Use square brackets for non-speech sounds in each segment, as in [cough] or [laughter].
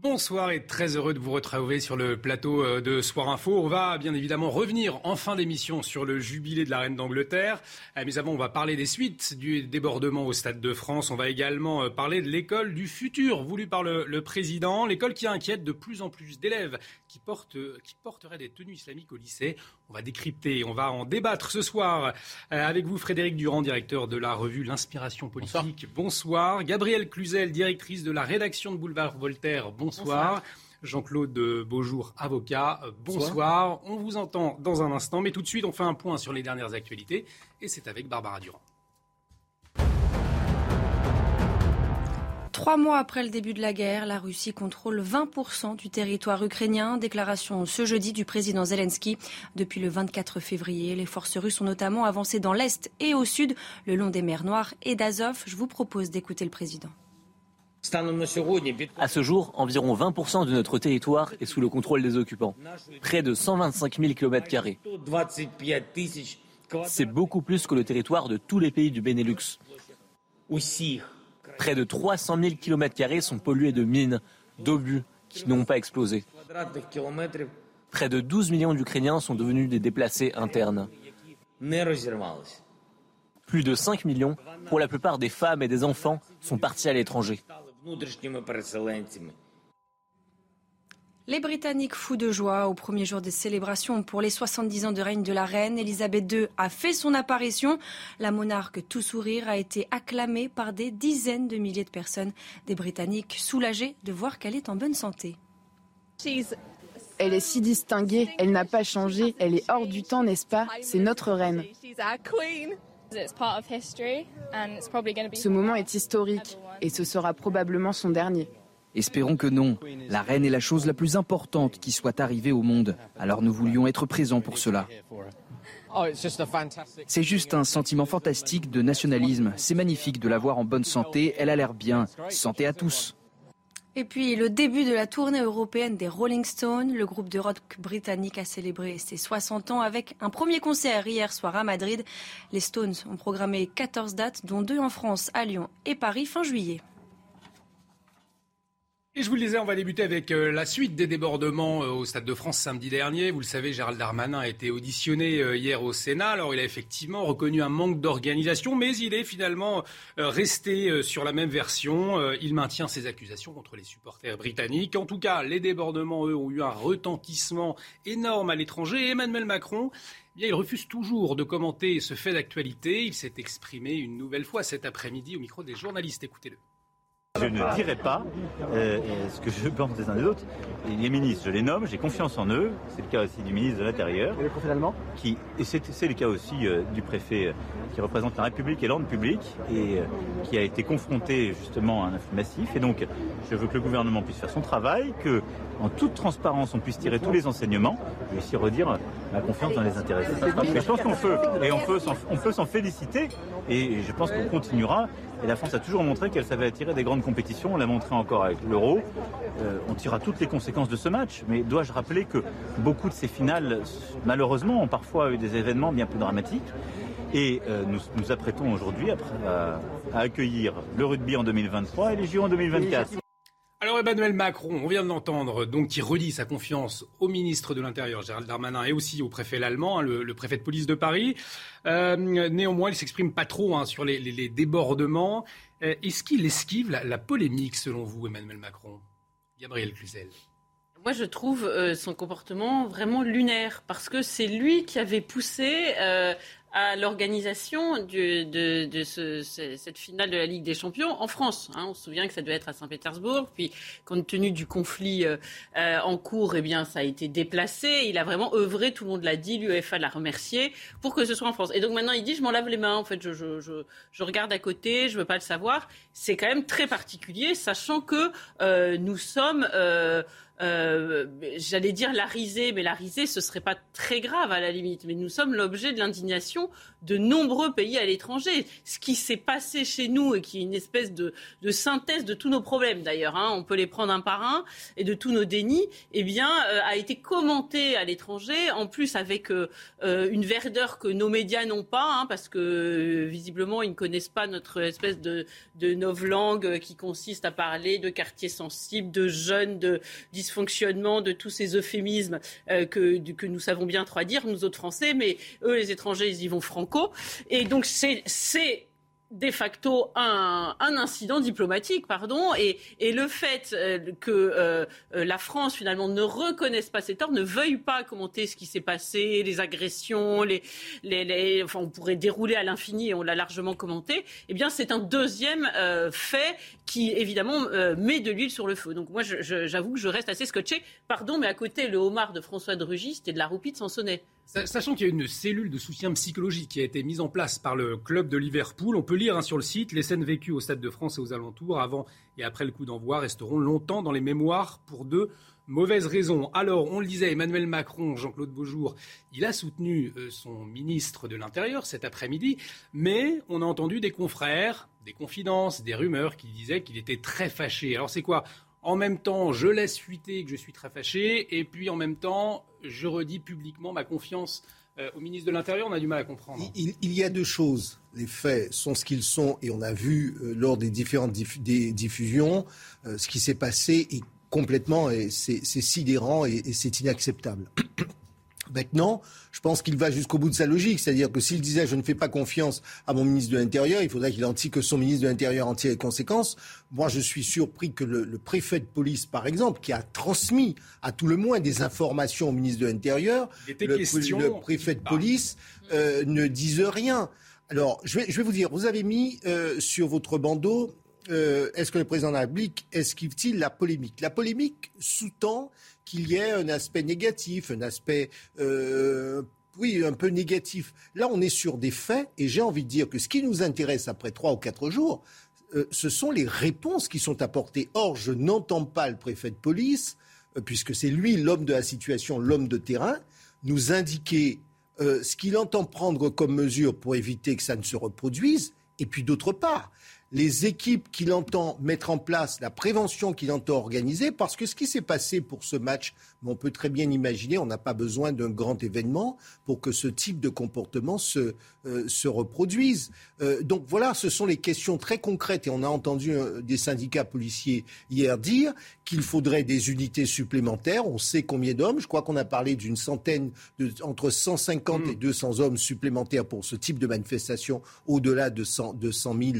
Bonsoir et très heureux de vous retrouver sur le plateau euh, de Soir Info. On va bien évidemment revenir en fin d'émission sur le jubilé de la reine d'Angleterre. Euh, mais avant, on va parler des suites du débordement au Stade de France. On va également euh, parler de l'école du futur voulue par le, le président. L'école qui inquiète de plus en plus d'élèves qui, qui porteraient des tenues islamiques au lycée. On va décrypter, on va en débattre ce soir avec vous, Frédéric Durand, directeur de la revue L'Inspiration politique. Bonsoir. Gabrielle Cluzel, directrice de la rédaction de Boulevard Voltaire. Bonsoir. Jean-Claude Beaujour, avocat. Bonsoir. On vous entend dans un instant, mais tout de suite, on fait un point sur les dernières actualités. Et c'est avec Barbara Durand. Trois mois après le début de la guerre, la Russie contrôle 20% du territoire ukrainien. Déclaration ce jeudi du président Zelensky. Depuis le 24 février, les forces russes ont notamment avancé dans l'Est et au Sud, le long des mers Noires et d'Azov. Je vous propose d'écouter le président. À ce jour, environ 20% de notre territoire est sous le contrôle des occupants. Près de 125 000 km. C'est beaucoup plus que le territoire de tous les pays du Benelux. Près de 300 000 km sont pollués de mines, d'obus qui n'ont pas explosé. Près de 12 millions d'Ukrainiens sont devenus des déplacés internes. Plus de 5 millions, pour la plupart des femmes et des enfants, sont partis à l'étranger. Les Britanniques fous de joie au premier jour des célébrations pour les 70 ans de règne de la reine. Elisabeth II a fait son apparition. La monarque tout sourire a été acclamée par des dizaines de milliers de personnes. Des Britanniques soulagés de voir qu'elle est en bonne santé. Elle est si distinguée, elle n'a pas changé, elle est hors du temps, n'est-ce pas? C'est notre reine. Ce moment est historique et ce sera probablement son dernier. Espérons que non. La reine est la chose la plus importante qui soit arrivée au monde. Alors nous voulions être présents pour cela. C'est juste un sentiment fantastique de nationalisme. C'est magnifique de la voir en bonne santé. Elle a l'air bien. Santé à tous. Et puis le début de la tournée européenne des Rolling Stones, le groupe de rock britannique a célébré ses 60 ans avec un premier concert hier soir à Madrid. Les Stones ont programmé 14 dates, dont deux en France, à Lyon et Paris fin juillet. Et je vous le disais, on va débuter avec euh, la suite des débordements euh, au Stade de France samedi dernier. Vous le savez, Gérald Darmanin a été auditionné euh, hier au Sénat. Alors, il a effectivement reconnu un manque d'organisation, mais il est finalement resté sur la même version. Il maintient ses accusations contre les supporters britanniques. En tout cas, les débordements, eux, ont eu un retentissement énorme à l'étranger. Emmanuel Macron, eh il refuse toujours de commenter ce fait d'actualité. Il s'est exprimé une nouvelle fois cet après-midi au micro des journalistes. Écoutez-le. Je ne dirai pas euh, ce que je pense des uns des autres. Les ministres, je les nomme, j'ai confiance en eux. C'est le cas aussi du ministre de l'Intérieur. Et le préfet allemand qui, Et c'est le cas aussi euh, du préfet euh, qui représente la République et l'ordre public et qui a été confronté justement à un afflux massif. Et donc, je veux que le gouvernement puisse faire son travail, que en toute transparence, on puisse tirer tous les enseignements. Je vais ici redire ma confiance dans les. Mais je pense qu'on peut, et on peut s'en féliciter, et je pense qu'on continuera. Et la France a toujours montré qu'elle savait attirer des grandes compétitions. On l'a montré encore avec l'Euro. Euh, on tirera toutes les conséquences de ce match. Mais dois-je rappeler que beaucoup de ces finales, malheureusement, ont parfois eu des événements bien plus dramatiques. Et euh, nous nous apprêtons aujourd'hui à, accueillir le rugby en 2023 et les JO en 2024. Alors Emmanuel Macron, on vient de l'entendre, donc qui redit sa confiance au ministre de l'Intérieur Gérald Darmanin et aussi au préfet allemand, hein, le, préfet de police de Paris. Euh, néanmoins, il s'exprime pas trop hein, sur les, débordements. Euh, est-ce qu'il esquive la, polémique selon vous, Emmanuel Macron? Gabriel Cluzel. Moi, je trouve euh, son comportement vraiment lunaire parce que c'est lui qui avait poussé à l'organisation de, de cette finale de la Ligue des Champions en France. Hein. On se souvient que ça devait être à Saint-Pétersbourg, puis compte tenu du conflit euh, euh, en cours, eh bien, ça a été déplacé. Il a vraiment œuvré, tout le monde l'a dit, l'UEFA l'a remercié pour que ce soit en France. Et donc maintenant, il dit, je m'en lave les mains, en fait, je, je, je, je regarde à côté, je ne veux pas le savoir. C'est quand même très particulier, sachant que euh, nous sommes... Euh, j'allais dire la risée, mais la risée, ce serait pas très grave à la limite. Mais nous sommes l'objet de l'indignation de nombreux pays à l'étranger. Ce qui s'est passé chez nous et qui est une espèce de, synthèse de tous nos problèmes d'ailleurs, hein, on peut les prendre un par un, et de tous nos dénis, eh bien, euh, a été commenté à l'étranger, en plus avec euh, une verdeur que nos médias n'ont pas, hein, parce que visiblement ils ne connaissent pas notre espèce de, de novlangue qui consiste à parler de quartiers sensibles, de jeunes, de fonctionnement de tous ces euphémismes euh, que, nous savons bien traduire, nous autres Français, mais eux, les étrangers, ils y vont franco. Et donc, c'est de facto un, incident diplomatique, pardon, et, le fait euh, que euh, la France finalement ne reconnaisse pas cet ordre, ne veuille pas commenter ce qui s'est passé, les agressions, on pourrait dérouler à l'infini, et on l'a largement commenté, eh bien c'est un deuxième fait qui évidemment met de l'huile sur le feu. Donc moi j'avoue que je reste assez scotché. Pardon, mais à côté le homard de François de c'était de la roupie de Sansonnet. Sachant qu'il y a une cellule de soutien psychologique qui a été mise en place par le club de Liverpool, on peut lire hein, sur le site les scènes vécues au Stade de France et aux alentours avant et après le coup d'envoi resteront longtemps dans les mémoires pour de mauvaises raisons. Alors, on le disait, Emmanuel Macron, Jean-Claude Beaujour, il a soutenu euh, son ministre de l'Intérieur cet après-midi, mais on a entendu des confrères, des confidences, des rumeurs qui disaient qu'il était très fâché. Alors c'est quoi? En même temps, je laisse fuiter que je suis très fâché, et puis en même temps, je redis publiquement ma confiance euh, au ministre de l'Intérieur. On a du mal à comprendre. Il, y a deux choses. Les faits sont ce qu'ils sont, et on a vu euh, lors des différentes diffusions euh, ce qui s'est passé est complètement, et c'est sidérant et c'est inacceptable. Maintenant, je pense qu'il va jusqu'au bout de sa logique. C'est-à-dire que s'il disait je ne fais pas confiance à mon ministre de l'Intérieur, il faudrait qu'il en tire que son ministre de l'Intérieur en tire les conséquences. Moi, je suis surpris que le, préfet de police, par exemple, qui a transmis à tout le moins des informations au ministre de l'Intérieur, le, préfet de police euh, ne dise rien. Alors, je vais, vous dire, vous avez mis euh, sur votre bandeau euh, est-ce que le président de la République esquive-t-il la polémique? La polémique sous-tend qu'il y ait un aspect négatif, un aspect euh, oui, un peu négatif. Là, on est sur des faits, et j'ai envie de dire que ce qui nous intéresse après trois ou quatre jours, euh, ce sont les réponses qui sont apportées. Or, je n'entends pas le préfet de police, puisque c'est lui l'homme de la situation, l'homme de terrain, nous indiquer ce qu'il entend prendre comme mesure pour éviter que ça ne se reproduise, et puis d'autre part, les équipes qu'il entend mettre en place, la prévention qu'il entend organiser, parce que ce qui s'est passé pour ce match, on peut très bien imaginer, on n'a pas besoin d'un grand événement pour que ce type de comportement se, euh, se reproduise. Euh, donc voilà, ce sont les questions très concrètes, et on a entendu euh, des syndicats policiers hier dire qu'il faudrait des unités supplémentaires. On sait combien d'hommes, je crois qu'on a parlé d'une centaine, de, entre 150 et 200 mm. hommes supplémentaires pour ce type de manifestation, au-delà de 100, de 100 000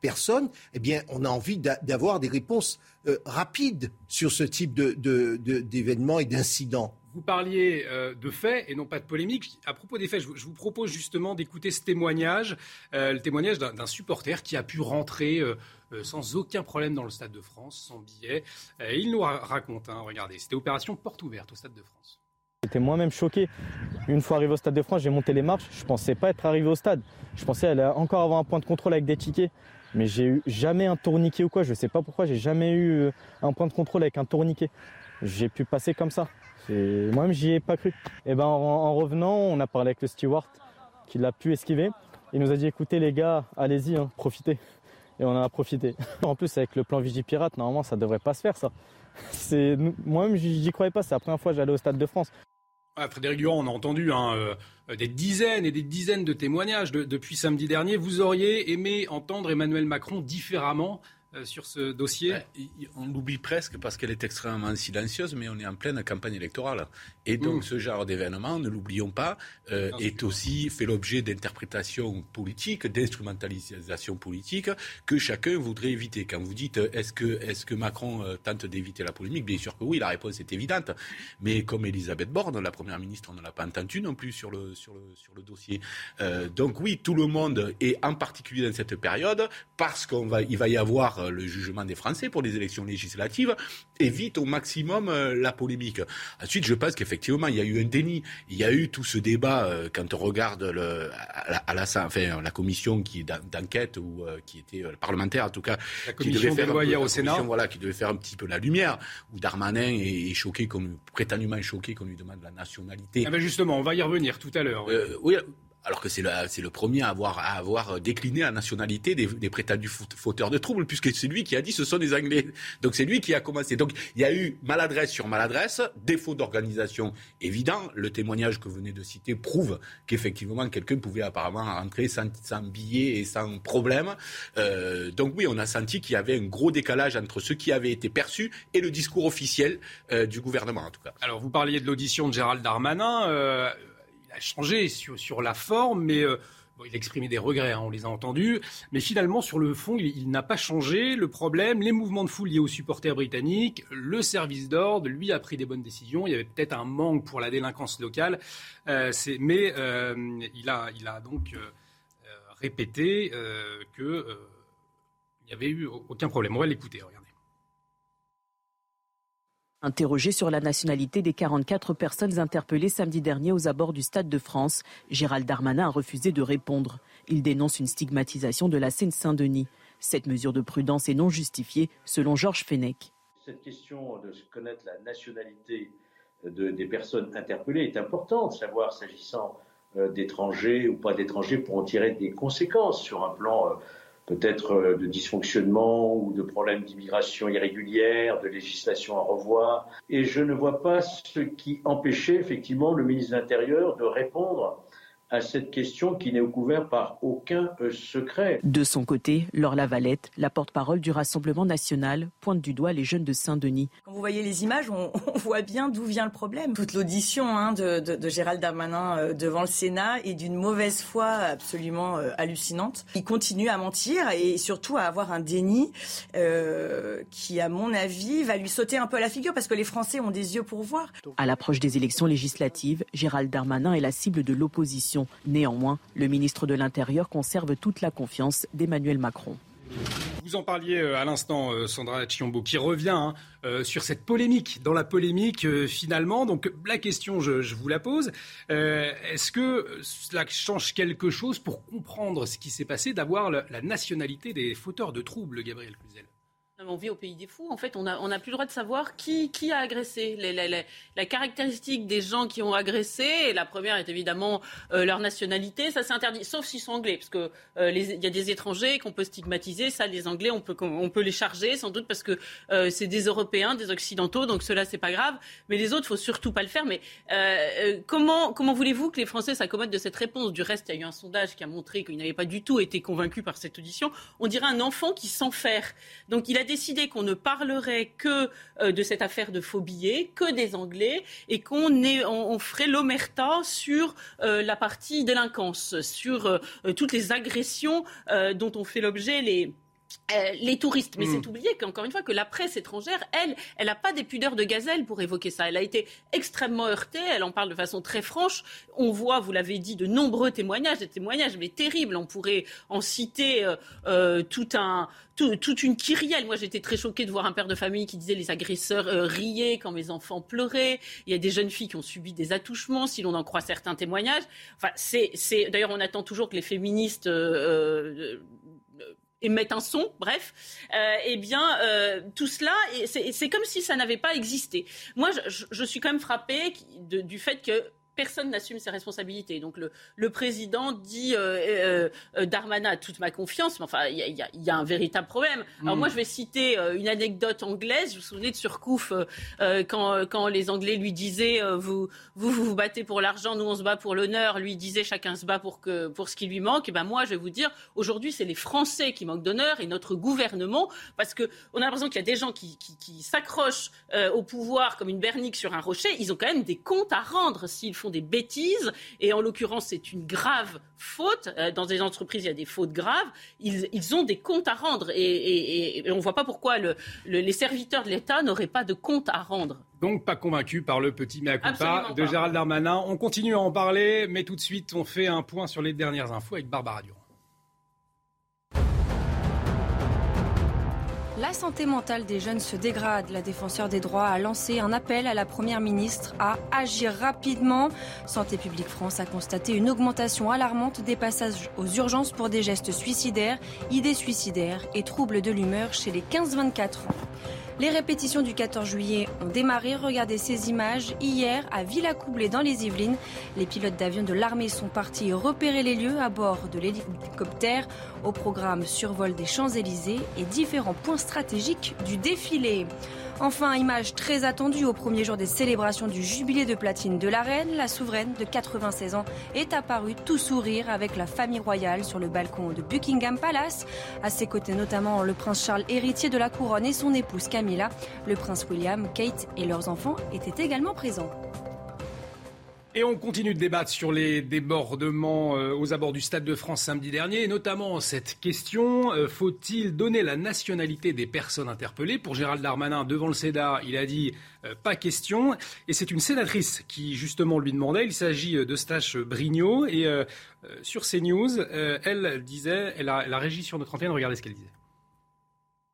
personnes personne, eh bien, on a envie d'avoir des réponses euh, rapides sur ce type d'événements et d'incidents. Vous parliez euh, de faits et non pas de polémique. À propos des faits, je vous, propose justement d'écouter ce témoignage, euh, le témoignage d'un supporter qui a pu rentrer sans aucun problème dans le Stade de France, sans billet. il nous raconte, hein, regardez, c'était opération porte ouverte au Stade de France. J'étais moi-même choqué. Une fois arrivé au Stade de France, j'ai monté les marches. Je ne pensais pas être arrivé au stade. Je pensais aller encore avoir un point de contrôle avec des tickets. Mais j'ai eu jamais un tourniquet ou quoi. Je sais pas pourquoi. J'ai jamais eu euh, un point de contrôle avec un tourniquet. J'ai pu passer comme ça. Moi-même, j'y ai pas cru. Et ben, en, revenant, on a parlé avec le steward qui l'a pu esquiver. Il nous a dit écoutez les gars, allez-y, hein, profitez. Et on en a profité. [laughs] En plus, avec le plan Vigipirate, normalement, ça devrait pas se faire ça. [laughs] Moi-même, j'y croyais pas. C'est la première fois que j'allais au Stade de France. Frédéric Durand, on a entendu hein, euh, des dizaines et des dizaines de témoignages depuis samedi dernier. Vous auriez aimé entendre Emmanuel Macron différemment euh, sur ce dossier On l'oublie presque parce qu'elle est extrêmement silencieuse, mais on est en pleine campagne électorale. Et donc mmh. ce genre d'événement, ne l'oublions pas, euh, est aussi fait l'objet d'interprétations politiques, d'instrumentalisation politique que chacun voudrait éviter. Quand vous dites est-ce que, est que Macron euh, tente d'éviter la polémique, bien sûr que oui, la réponse est évidente. Mais comme Elisabeth Borne, la première ministre, on ne l'a pas entendu non plus sur le, sur le, sur le dossier. donc oui, tout le monde, et en particulier dans cette période, parce qu'il va, va y avoir euh, le jugement des Français pour les élections législatives, évite au maximum euh, la polémique. Ensuite, je pense qu'effectivement, il y a eu un déni. Il y a eu tout ce débat euh, quand on regarde le, à la, enfin, la commission qui d'enquête ou qui était parlementaire en tout cas, la commission qui devait faire un au Sénat, voilà, qui devait faire un petit peu la lumière. Où Darmanin est, choqué, comme prétendument choqué qu'on lui demande la nationalité. Ah ben justement, on va y revenir tout à l'heure. oui, alors que c'est le, c'est le premier à avoir, à avoir décliné la nationalité des, des prétendus fauteurs de troubles, puisque c'est lui qui a dit ce sont des Anglais. Donc c'est lui qui a commencé. Donc il y a eu maladresse sur maladresse, défaut d'organisation évident. Le témoignage que vous venez de citer prouve qu'effectivement quelqu'un pouvait apparemment rentrer sans, sans billet et sans problème. Euh, donc oui, on a senti qu'il y avait un gros décalage entre ce qui avait été perçu et le discours officiel euh, du gouvernement en tout cas. Alors vous parliez de l'audition de Gérald Darmanin. Euh il a changé sur, la forme, mais euh, il a exprimé des regrets, hein, on les a entendus. Mais finalement, sur le fond, il, n'a pas changé. Le problème, les mouvements de foule liés aux supporters britanniques, le service d'ordre, lui a pris des bonnes décisions. Il y avait peut-être un manque pour la délinquance locale, euh, mais euh, il, a, il donc répété qu'il n'y avait eu aucun problème. On va l'écouter. Interrogé sur la nationalité des 44 personnes interpellées samedi dernier aux abords du Stade de France, Gérald Darmanin a refusé de répondre. Il dénonce une stigmatisation de la Seine-Saint-Denis. Cette mesure de prudence est non justifiée, selon Georges Fenech. Cette question de connaître la nationalité des personnes interpellées est importante, savoir s'agissant euh, d'étrangers ou pas d'étrangers pour en tirer des conséquences sur un plan euh, peut-être euh, de dysfonctionnement ou de problèmes d'immigration irrégulière, de législation à revoir. Et je ne vois pas ce qui empêchait effectivement le ministre de l'Intérieur de répondre à cette question qui n'est couverte par aucun euh, secret. De son côté, Laure Lavalette, la porte-parole du Rassemblement national, pointe du doigt les jeunes de Saint-Denis. Quand vous voyez les images, on, [laughs] voit bien d'où vient le problème. Toute l'audition hein, de, Gérald Darmanin euh, devant le Sénat est d'une mauvaise foi absolument euh, hallucinante. Il continue à mentir et surtout à avoir un déni qui, à mon avis, va lui sauter un peu à la figure parce que les Français ont des yeux pour voir. À l'approche des élections législatives, Gérald Darmanin est la cible de l'opposition Néanmoins, le ministre de l'Intérieur conserve toute la confiance d'Emmanuel Macron. Vous en parliez euh, à l'instant, euh, Sandra Chiombo, qui revient hein, euh, sur cette polémique. Dans la polémique, finalement, donc la question, je, vous la pose. Est-ce que cela change quelque chose pour comprendre ce qui s'est passé d'avoir la, nationalité des fauteurs de troubles, Gabriel Cluzel? On vit au pays des fous. En fait, on n'a a plus le droit de savoir qui, a agressé. la caractéristique des gens qui ont agressé, la première est évidemment euh, leur nationalité. Ça, c'est interdit, sauf s'ils sont anglais, parce que euh, il y a des étrangers qu'on peut stigmatiser. Ça, les anglais, on peut, les charger, sans doute parce que euh, c'est des Européens, des Occidentaux, donc cela, c'est pas grave. Mais les autres, faut surtout pas le faire. Mais comment, comment voulez-vous que les Français s'accommodent de cette réponse? Du reste, il y a eu un sondage qui a montré qu'ils n'avaient pas du tout été convaincus par cette audition. On dirait un enfant qui s'enferme. Donc, il a décidé qu'on ne parlerait que euh, de cette affaire de faux billets, que des Anglais, et qu'on on, ferait l'omerta sur euh, la partie délinquance, sur euh, toutes les agressions dont ont fait l'objet les euh, les touristes. Mais c'est mm. oublié qu'encore une fois, que la presse étrangère, elle, elle n'a pas des pudeurs de gazelle pour évoquer ça. Elle a été extrêmement heurtée, elle en parle de façon très franche. On voit, vous l'avez dit, de nombreux témoignages, des témoignages mais terribles. On pourrait en citer euh, euh, tout un, toute une kyrielle. Moi, j'étais très choquée de voir un père de famille qui disait les agresseurs riaient quand mes enfants pleuraient. Il y a des jeunes filles qui ont subi des attouchements, si l'on en croit certains témoignages. Enfin, c'est, d'ailleurs, on attend toujours que les féministes et mettre un son, bref, euh, eh bien, euh, tout cela, c'est comme si ça n'avait pas existé. Moi, je, je, suis quand même frappée du fait que personne n'assume ses responsabilités. Donc le, le président dit euh, euh, Darmanin a toute ma confiance, mais enfin, il y, y, a un véritable problème. Alors moi, je vais citer une anecdote anglaise. Vous vous souvenez de Surcouf, quand, quand les Anglais lui disaient vous, vous, vous vous battez pour l'argent, nous on se bat pour l'honneur. Lui disait chacun se bat pour, que, pour ce qui lui manque. Et ben moi, je vais vous dire, aujourd'hui, c'est les Français qui manquent d'honneur et notre gouvernement, parce qu'on a l'impression qu'il y a des gens qui, qui, qui s'accrochent au pouvoir comme une bernique sur un rocher. Ils ont quand même des comptes à rendre s'ils font des bêtises. Et en l'occurrence, c'est une grave faute. Euh, dans des entreprises, il y a des fautes graves. Ils, ils ont des comptes à rendre. Et, on ne voit pas pourquoi le, les serviteurs de l'État n'auraient pas de comptes à rendre. Donc pas convaincu par le petit mea culpa de Gérald Darmanin. On continue à en parler, mais tout de suite, on fait un point sur les dernières infos avec Barbara Durand. La santé mentale des jeunes se dégrade. La défenseur des droits a lancé un appel à la Première ministre à agir rapidement. Santé publique France a constaté une augmentation alarmante des passages aux urgences pour des gestes suicidaires, idées suicidaires et troubles de l'humeur chez les 15-24 ans. Les répétitions du 14 juillet ont démarré. Regardez ces images. Hier, à Villacoublay, dans les Yvelines, les pilotes d'avions de l'armée sont partis repérer les lieux à bord de l'hélicoptère. Au programme survol des Champs-Élysées et différents points stratégiques du défilé. Enfin, image très attendue au premier jour des célébrations du jubilé de platine de la reine. La souveraine de 96 ans est apparue tout sourire avec la famille royale sur le balcon de Buckingham Palace. À ses côtés notamment le prince Charles héritier de la couronne et son épouse Camilla. Le prince William, Kate et leurs enfants étaient également présents. Et on continue de débattre sur les débordements euh, aux abords du Stade de France samedi dernier, et notamment cette question euh, faut-il donner la nationalité des personnes interpellées? Pour Gérald Darmanin, devant le CEDA, il a dit euh, pas question. Et c'est une sénatrice qui justement lui demandait. Il s'agit de Stache Brignot. Et sur CNews, elle disait, elle a, elle sur notre antenne. Regardez ce qu'elle disait.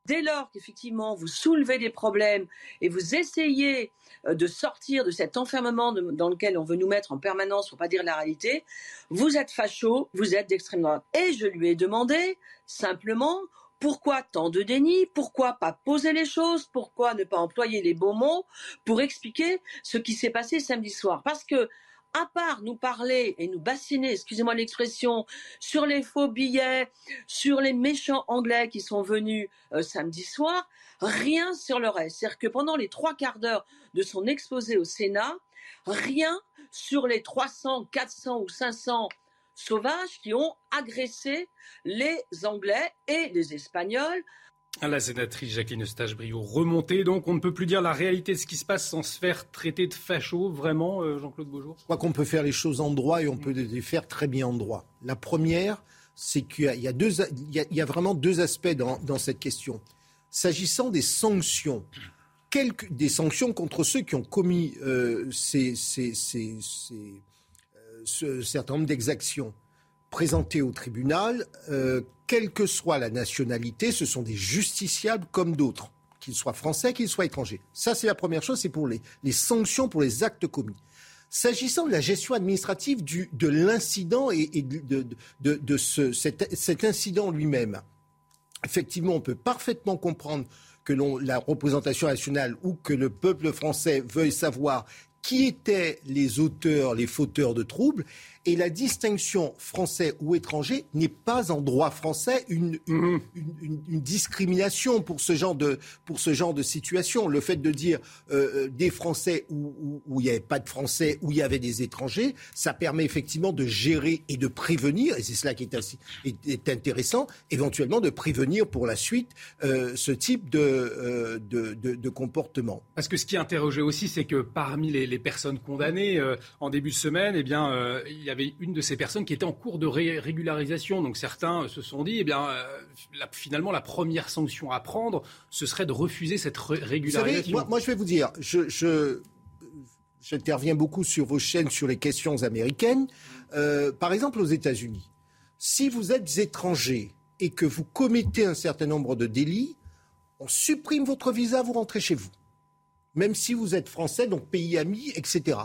Dès lors qu'effectivement vous soulevez des problèmes et vous essayez de sortir de cet enfermement dans lequel on veut nous mettre en permanence pour pas dire la réalité, vous êtes facho, vous êtes d'extrême droite. Et je lui ai demandé simplement pourquoi tant de déni? Pourquoi pas poser les choses? Pourquoi ne pas employer les beaux mots pour expliquer ce qui s'est passé samedi soir? Parce que à part nous parler et nous bassiner, excusez-moi l'expression, sur les faux billets, sur les méchants anglais qui sont venus euh, samedi soir, rien sur le reste. C'est-à-dire que pendant les trois quarts d'heure de son exposé au Sénat, rien sur les 300, 400 ou 500 sauvages qui ont agressé les Anglais et les Espagnols la sénatrice Jacqueline Eustache-Brio remontée, donc on ne peut plus dire la réalité de ce qui se passe sans se faire traiter de facho, vraiment, euh, Jean-Claude Beaujour? Je crois qu'on peut faire les choses en droit et on peut les faire très bien en droit. La première, c'est qu'il y, a, vraiment deux aspects dans, cette question. S'agissant des sanctions, des sanctions contre ceux qui ont commis euh, ces, euh, ce certain nombre d'exactions, présentés au tribunal, euh, quelle que soit la nationalité, ce sont des justiciables comme d'autres, qu'ils soient français, qu'ils soient étrangers. Ça, c'est la première chose, c'est pour les, sanctions pour les actes commis. S'agissant de la gestion administrative de l'incident et, de, de, de ce, cet, cet incident lui-même, effectivement, on peut parfaitement comprendre que la représentation nationale ou que le peuple français veuille savoir qui étaient les auteurs, les fauteurs de troubles et la distinction français ou étranger n'est pas en droit français une, une, mhm. discrimination pour ce genre de, pour ce genre de situation. Le fait de dire euh, euh, des Français où, il n'y avait pas de Français, où il y avait des étrangers, ça permet effectivement de gérer et de prévenir, et c'est cela qui est, intéressant, éventuellement de prévenir pour la suite euh, ce type de, de, de, comportement. Parce que ce qui est interrogé aussi, c'est que parmi les, les personnes condamnées en début de semaine, eh bien, il y a avait une de ces personnes qui était en cours de régularisation. Donc certains se sont dit, eh bien, euh, finalement, la première sanction à prendre, ce serait de refuser cette régularisation. moi, je vais vous dire, je, j'interviens beaucoup sur vos chaînes sur les questions américaines. Euh, par exemple, aux États-Unis, si vous êtes étranger et que vous commettez un certain nombre de délits, on supprime votre visa, vous rentrez chez vous. Même si vous êtes français, donc pays ami, etc.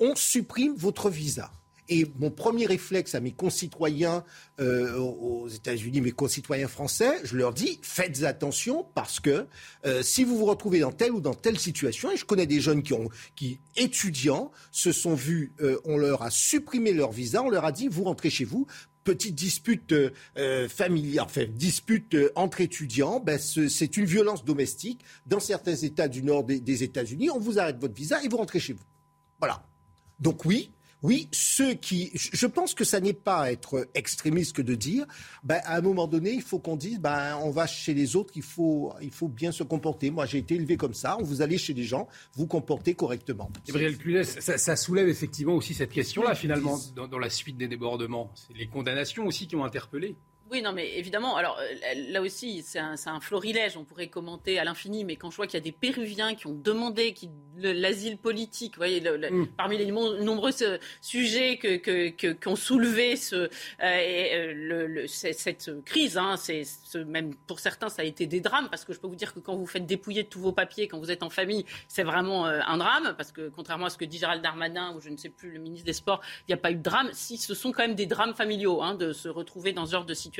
On supprime votre visa. Et mon premier réflexe à mes concitoyens euh, aux États-Unis, mes concitoyens français, je leur dis faites attention parce que euh, si vous vous retrouvez dans telle ou dans telle situation, et je connais des jeunes qui étudiants, se sont vus, euh, on leur a supprimé leur visa, on leur a dit vous rentrez chez vous petite dispute familiale, enfin dispute entre étudiants, ben, c'est une violence domestique. Dans certains États du nord des États-Unis, on vous arrête votre visa et vous rentrez chez vous. Voilà. Donc oui, oui, ceux qui. Je pense que ça n'est pas être extrémiste que de dire, ben, à un moment donné, il faut qu'on dise, ben, on va chez les autres, il faut, il faut bien se comporter. Moi, j'ai été élevé comme ça. On vous allez chez les gens, vous comportez correctement. Gabriel Cunès, ça, soulève effectivement aussi cette question-là, finalement, dans, dans, la suite des débordements. C'est les condamnations aussi qui ont interpellé. Oui, non, mais évidemment, alors euh, là aussi, c'est un, un, florilège, on pourrait commenter à l'infini, mais quand je vois qu'il y a des Péruviens qui ont demandé l'asile politique, vous voyez, mm. parmi les nombreux euh, sujets qu'ont que, que, soulevé ce, euh, le, cette crise, hein, c'est même pour certains, ça a été des drames, parce que je peux vous dire que quand vous faites dépouiller de tous vos papiers, quand vous êtes en famille, c'est vraiment un drame, parce que contrairement à ce que dit Gérald Darmanin, ou je ne sais plus, le ministre des Sports, il n'y a pas eu de drame, si ce sont quand même des drames familiaux, hein, de se retrouver dans ce genre de situation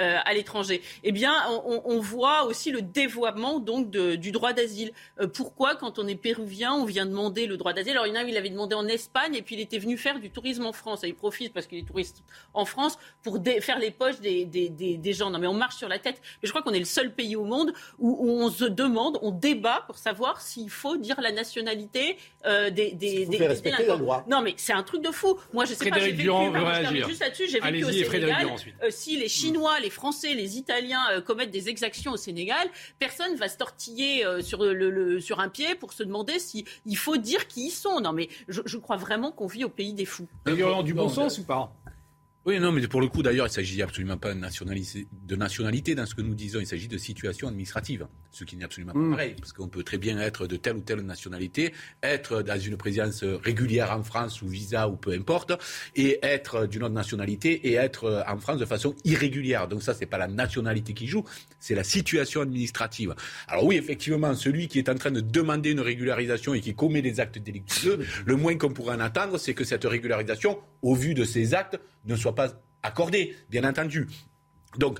euh, à l'étranger. Eh bien, on, voit aussi le dévoiement donc du droit d'asile. Euh, pourquoi, quand on est péruvien, on vient demander le droit d'asile? Alors, il y en a, il avait demandé en Espagne et puis il était venu faire du tourisme en France. Et il profite parce qu'il est touriste en France pour faire les poches des, gens. Non, mais on marche sur la tête. Mais je crois qu'on est le seul pays au monde où, on se demande, on débat pour savoir s'il faut dire la nationalité euh, des, des, des, délinquants. Non, mais c'est un truc de fou. Moi, je sais pas, j'ai vécu, juste là-dessus, j'ai vécu au Sénégal. si les Chinois, les Français, les Italiens euh, commettent des exactions au Sénégal, personne va se tortiller euh, sur, le, sur un pied pour se demander s'il faut dire qui ils sont. Non, mais je, crois vraiment qu'on vit au pays des fous. Il y a du bon sens ou pas? Oui, non, mais pour le coup, d'ailleurs, il ne s'agit absolument pas de nationalité, dans ce que nous disons. Il s'agit de situation administrative, ce qui n'est absolument pas mm. pareil, parce qu'on peut très bien être de telle ou telle nationalité, être dans une présidence régulière en France ou visa ou peu importe, et être d'une autre nationalité et être en France de façon irrégulière. Donc ça, c'est pas la nationalité qui joue, c'est la situation administrative. Alors oui, effectivement, celui qui est en train de demander une régularisation et qui commet des actes délictueux, le moins qu'on pourrait en attendre, c'est que cette régularisation, au vu de ses actes, ne soit pas accordé, bien entendu. Donc,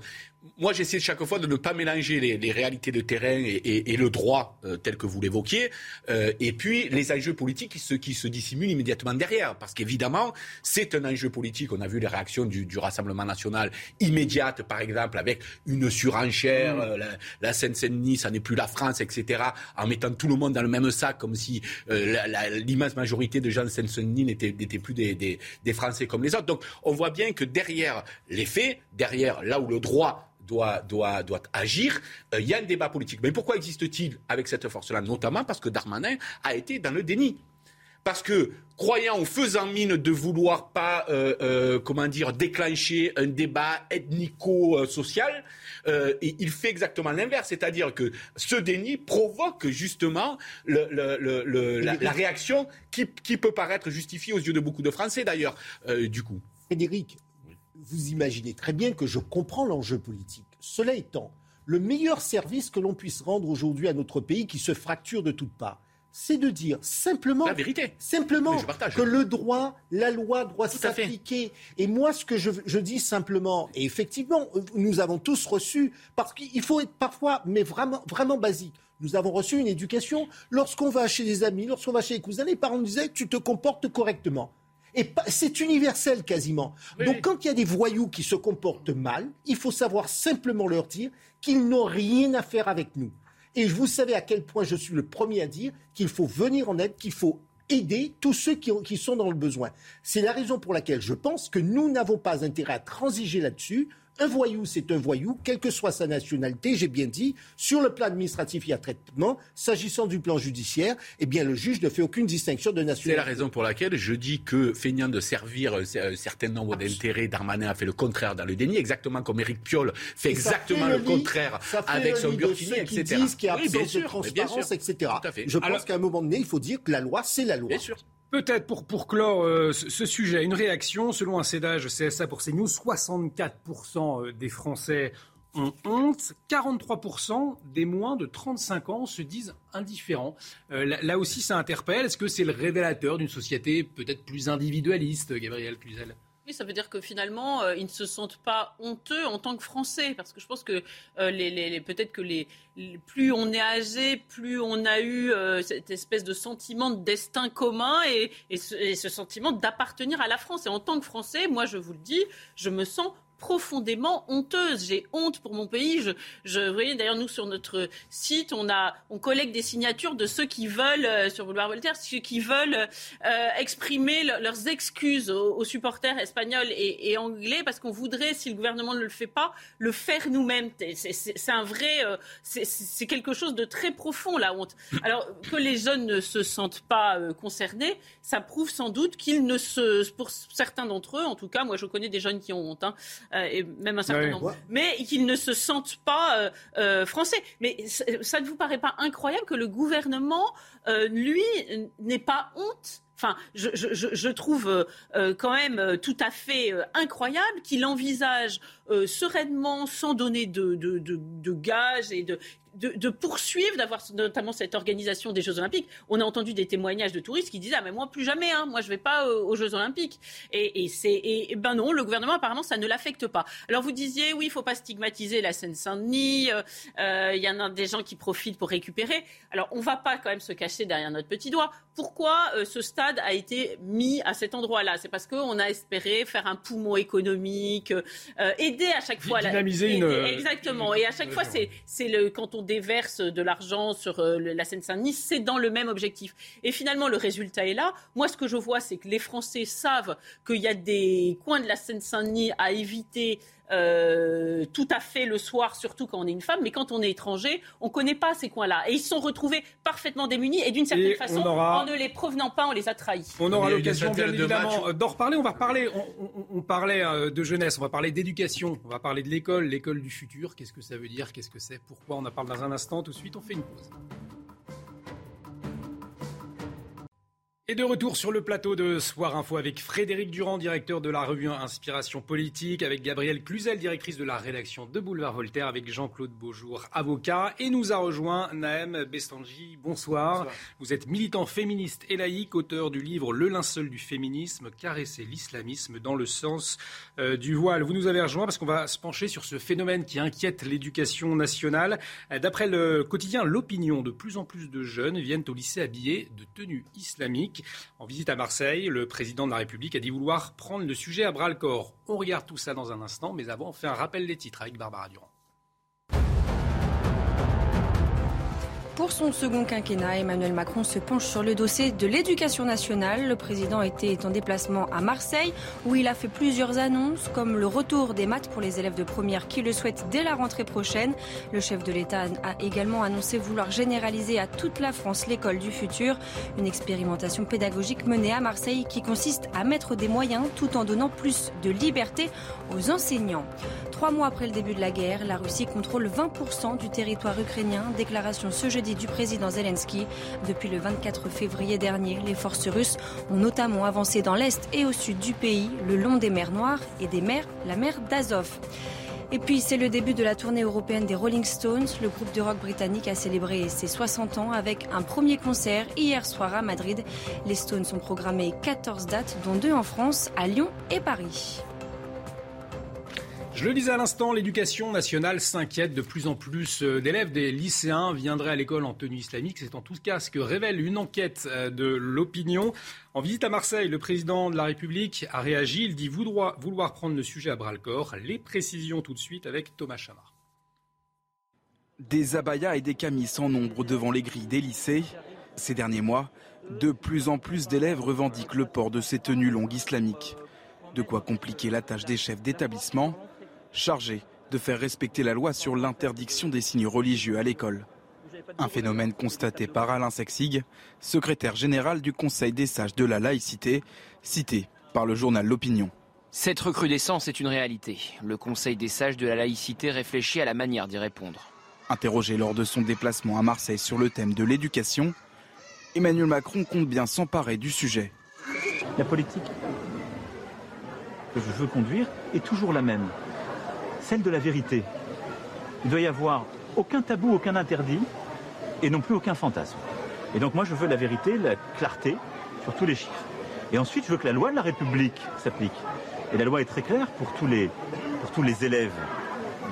moi, j'essaie chaque fois de ne pas mélanger les, réalités de terrain et, le droit euh, tel que vous l'évoquiez, euh, et puis les enjeux politiques se, qui se dissimulent immédiatement derrière. Parce qu'évidemment, c'est un enjeu politique. On a vu les réactions du, Rassemblement national immédiates, par exemple, avec une surenchère, mmh. euh, la, Seine-Saint-Denis, ça n'est plus la France, etc., en mettant tout le monde dans le même sac, comme si l'immense majorité de gens de Seine-Saint-Denis n'étaient plus des, des Français comme les autres. Donc, on voit bien que derrière les faits, derrière là où le droit doit, doit, doit agir, euh, il y a un débat politique. Mais pourquoi existe-t-il avec cette force-là Notamment parce que Darmanin a été dans le déni. Parce que, croyant ou faisant mine de vouloir pas, euh, euh, comment dire, déclencher un débat ethnico-social, il fait exactement l'inverse. C'est-à-dire que ce déni provoque justement la, réaction qui, qui, peut paraître justifiée aux yeux de beaucoup de Français, d'ailleurs, du coup. Frédéric, vous imaginez très bien que je comprends l'enjeu politique. Cela étant, le meilleur service que l'on puisse rendre aujourd'hui à notre pays qui se fracture de toutes parts, c'est de dire simplement, la vérité. simplement que le droit, la loi doit s'appliquer. Et moi, ce que je, je, dis simplement, et effectivement, nous avons tous reçu, parce qu'il faut être parfois, mais vraiment, vraiment basique. Nous avons reçu une éducation. Lorsqu'on va chez les amis, lorsqu'on va chez les cousins, les parents nous disaient tu te comportes correctement. Et c'est universel quasiment. Donc quand il y a des voyous qui se comportent mal, il faut savoir simplement leur dire qu'ils n'ont rien à faire avec nous. Et vous savez à quel point je suis le premier à dire qu'il faut venir en aide, qu'il faut aider tous ceux qui, qui sont dans le besoin. C'est la raison pour laquelle je pense que nous n'avons pas intérêt à transiger là-dessus. Un voyou, c'est un voyou, quelle que soit sa nationalité, j'ai bien dit. Sur le plan administratif, il y a traitement. S'agissant du plan judiciaire, eh bien, le juge ne fait aucune distinction de nationalité. C'est la raison pour laquelle je dis que, feignant de servir un euh, certain nombre d'intérêts, Darmanin a fait le contraire dans le déni, exactement comme Éric Piolle fait exactement le, contraire avec son Burkini, etc. Qui disent qu'il y a absence de transparence, etc. Je pense qu'à un moment donné, il faut dire que la loi, c'est la loi. Bien sûr. Peut-être pour, pour clore euh, ce, sujet, une réaction, selon un cédage CSA pour CNews, 64% euh, des Français ont honte. 43% des moins de 35 ans se disent indifférents. Euh, là, aussi, ça interpelle. Est-ce que c'est le révélateur d'une société peut-être plus individualiste, Gabriel Cluzel? Oui, ça veut dire que finalement, euh, ils ne se sentent pas honteux en tant que Français, parce que je pense que euh, les, peut-être que les, plus on est âgé, plus on a eu cette espèce de sentiment de destin commun et, et ce sentiment d'appartenir à la France. Et en tant que Français, moi, je vous le dis, je me sens profondément honteuse. J'ai honte pour mon pays. Je, je vous voyez, d'ailleurs, nous, sur notre site, on, a, on collecte des signatures de ceux qui veulent, euh, sur Boulevard Voltaire, ceux qui veulent euh, exprimer leurs excuses aux, supporters espagnols et, anglais, parce qu'on voudrait, si le gouvernement ne le fait pas, le faire nous-mêmes. C'est un vrai... Euh, c'est quelque chose de très profond, la honte. Alors, que les jeunes ne se sentent pas concernés, ça prouve sans doute qu'ils ne se... Pour certains d'entre eux, en tout cas, moi, je connais des jeunes qui ont honte. Hein, euh, et même un certain nombre, mais qu'ils ne se sentent pas euh, euh, français. Mais ça ne vous paraît pas incroyable que le gouvernement, lui, n'ait pas honte? Enfin, je, je, je trouve quand même tout à fait incroyable qu'il envisage sereinement, sans donner de, de, de, de gages et de, de, poursuivre, d'avoir notamment cette organisation des Jeux Olympiques. On a entendu des témoignages de touristes qui disaient ah mais moi plus jamais, hein, moi je vais pas euh, aux Jeux Olympiques. Et, c'est et, ben non, le gouvernement apparemment ça ne l'affecte pas. Alors vous disiez oui, il faut pas stigmatiser la Seine-Saint-Denis. Euh, euh, il y en a des gens qui profitent pour récupérer. Alors on va pas quand même se cacher derrière notre petit doigt. Pourquoi ce stade a été mis à cet endroit-là? C'est parce qu'on a espéré faire un poumon économique, aider à chaque fois. Dynamiser une. Exactement. Et à chaque fois c'est c'est le quand on déverse de l'argent sur euh, la Seine-Saint-Denis, c'est dans le même objectif. Et finalement, le résultat est là. Moi, ce que je vois, c'est que les Français savent qu'il y a des coins de la Seine-Saint-Denis à éviter euh, tout à fait le soir, surtout quand on est une femme, mais quand on est étranger, on ne connaît pas ces coins-là. Et ils se sont retrouvés parfaitement démunis et d'une certaine façon, en ne les provenant pas, on les a trahis. On aura l'occasion, bien évidemment, d'en reparler. On va reparler, on, parlait euh, de jeunesse, on va parler d'éducation, on va parler de l'école, l'école du futur. Qu'est-ce que ça veut dire? Qu'est-ce que c'est? Pourquoi? On en parle dans un instant. Tout de suite, on fait une pause. Et de retour sur le plateau de Soir Info avec Frédéric Durand, directeur de la revue Inspiration Politique, avec Gabrielle Cluzel, directrice de la rédaction de Boulevard Voltaire, avec Jean-Claude Beaujour, avocat. Et nous a rejoint Naëm Bestanji. Bonsoir. Vous êtes militant féministe et laïque, auteur du livre Le linceul du féminisme, caresser l'islamisme dans le sens euh, du voile. Vous nous avez rejoint parce qu'on va se pencher sur ce phénomène qui inquiète l'éducation nationale. Euh, d'après le quotidien L'Opinion, de plus en plus de jeunes viennent au lycée habillés de tenues islamiques. En visite à Marseille, le président de la République a dit vouloir prendre le sujet à bras le corps. On regarde tout ça dans un instant, mais avant, on fait un rappel des titres avec Barbara Durand. Pour son second quinquennat, Emmanuel Macron se penche sur le dossier de l'éducation nationale. Le président était en déplacement à Marseille où il a fait plusieurs annonces comme le retour des maths pour les élèves de première qui le souhaitent dès la rentrée prochaine. Le chef de l'État a également annoncé vouloir généraliser à toute la France l'école du futur, une expérimentation pédagogique menée à Marseille qui consiste à mettre des moyens tout en donnant plus de liberté aux enseignants. Trois mois après le début de la guerre, la Russie contrôle 20% du territoire ukrainien. Déclaration ce jeudi du président Zelensky. Depuis le 24 février dernier, les forces russes ont notamment avancé dans l'est et au sud du pays, le long des mers Noires et des mers, la mer d'Azov. Et puis, c'est le début de la tournée européenne des Rolling Stones. Le groupe de rock britannique a célébré ses 60 ans avec un premier concert hier soir à Madrid. Les Stones ont programmé 14 dates, dont deux en France, à Lyon et Paris. Je le disais à l'instant, l'éducation nationale s'inquiète de plus en plus euh, d'élèves, des lycéens viendraient à l'école en tenue islamique. C'est en tout cas ce que révèle une enquête euh, de l'opinion. En visite à Marseille, le président de la République a réagi. Il dit vouloir, prendre le sujet à bras-le-corps. Les précisions tout de suite avec Thomas Chamard. Des abayas et des camis sans nombre devant les grilles des lycées. Ces derniers mois, de plus en plus d'élèves revendiquent le port de ces tenues longues islamiques. De quoi compliquer la tâche des chefs d'établissement chargé de faire respecter la loi sur l'interdiction des signes religieux à l'école. Un phénomène constaté par Alain Sexig, secrétaire général du Conseil des sages de la laïcité, cité par le journal L'Opinion. Cette recrudescence est une réalité. Le Conseil des sages de la laïcité réfléchit à la manière d'y répondre. Interrogé lors de son déplacement à Marseille sur le thème de l'éducation, Emmanuel Macron compte bien s'emparer du sujet. La politique que je veux conduire est toujours la même celle de la vérité. il doit y avoir aucun tabou, aucun interdit, et non plus aucun fantasme. Et donc moi, je veux la vérité, la clarté sur tous les chiffres. Et ensuite, je veux que la loi de la République s'applique. Et la loi est très claire pour tous les, pour tous les élèves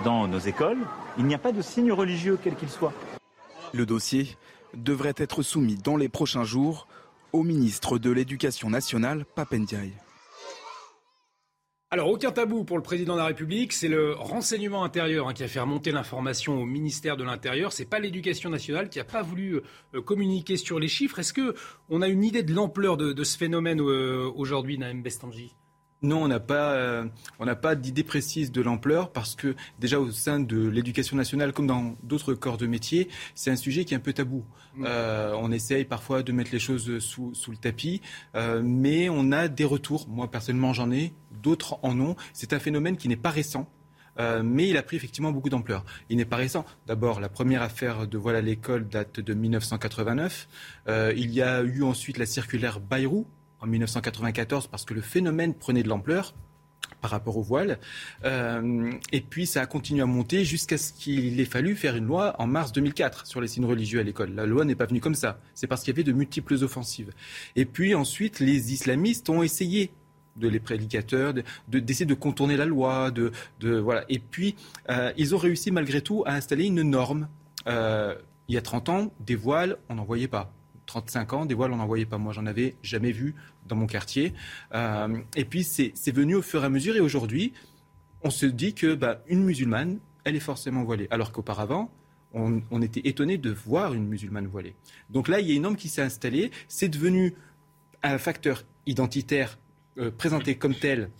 dans nos écoles. Il n'y a pas de signe religieux, quel qu'il soit. Le dossier devrait être soumis dans les prochains jours au ministre de l'Éducation nationale, Papendiaï. Alors, aucun tabou pour le président de la République. C'est le renseignement intérieur hein, qui a fait remonter l'information au ministère de l'Intérieur. C'est pas l'éducation nationale qui n'a pas voulu euh, communiquer sur les chiffres. Est-ce que on a une idée de l'ampleur de, ce phénomène euh, aujourd'hui, Naïm Bestanji? Non, on n'a pas, euh, on n'a pas d'idée précise de l'ampleur parce que déjà au sein de l'éducation nationale, comme dans d'autres corps de métier, c'est un sujet qui est un peu tabou. Mm. Euh, on essaye parfois de mettre les choses sous, sous le tapis, euh, mais on a des retours. Moi personnellement, j'en ai, d'autres en ont. C'est un phénomène qui n'est pas récent. mais il a pris effectivement beaucoup d'ampleur. Il n'est pas récent. D'abord, la première affaire de voile à l'école date de 1989. il y a eu ensuite la circulaire Bayrou en 1994 parce que le phénomène prenait de l'ampleur par rapport au voile. Euh, et puis ça a continué à monter jusqu'à ce qu'il ait fallu faire une loi en mars 2004 sur les signes religieux à l'école. La loi n'est pas venue comme ça. C'est parce qu'il y avait de multiples offensives. Et puis ensuite, les islamistes ont essayé de les prédicateurs, d'essayer de, contourner la loi. Et puis euh, ils ont réussi malgré tout à installer une norme. Euh, il y a 30 ans, des voiles, on n'en voyait pas. 35 ans, des voiles, on n'en voyait pas. Moi, j'en avais jamais vu dans mon quartier. Euh, et puis, c'est venu au fur et à mesure. Et aujourd'hui, on se dit que bah, une musulmane, elle est forcément voilée. Alors qu'auparavant, on, était étonné de voir une musulmane voilée. Donc là, il y a une norme qui s'est installée. C'est devenu un facteur identitaire euh, présenté comme tel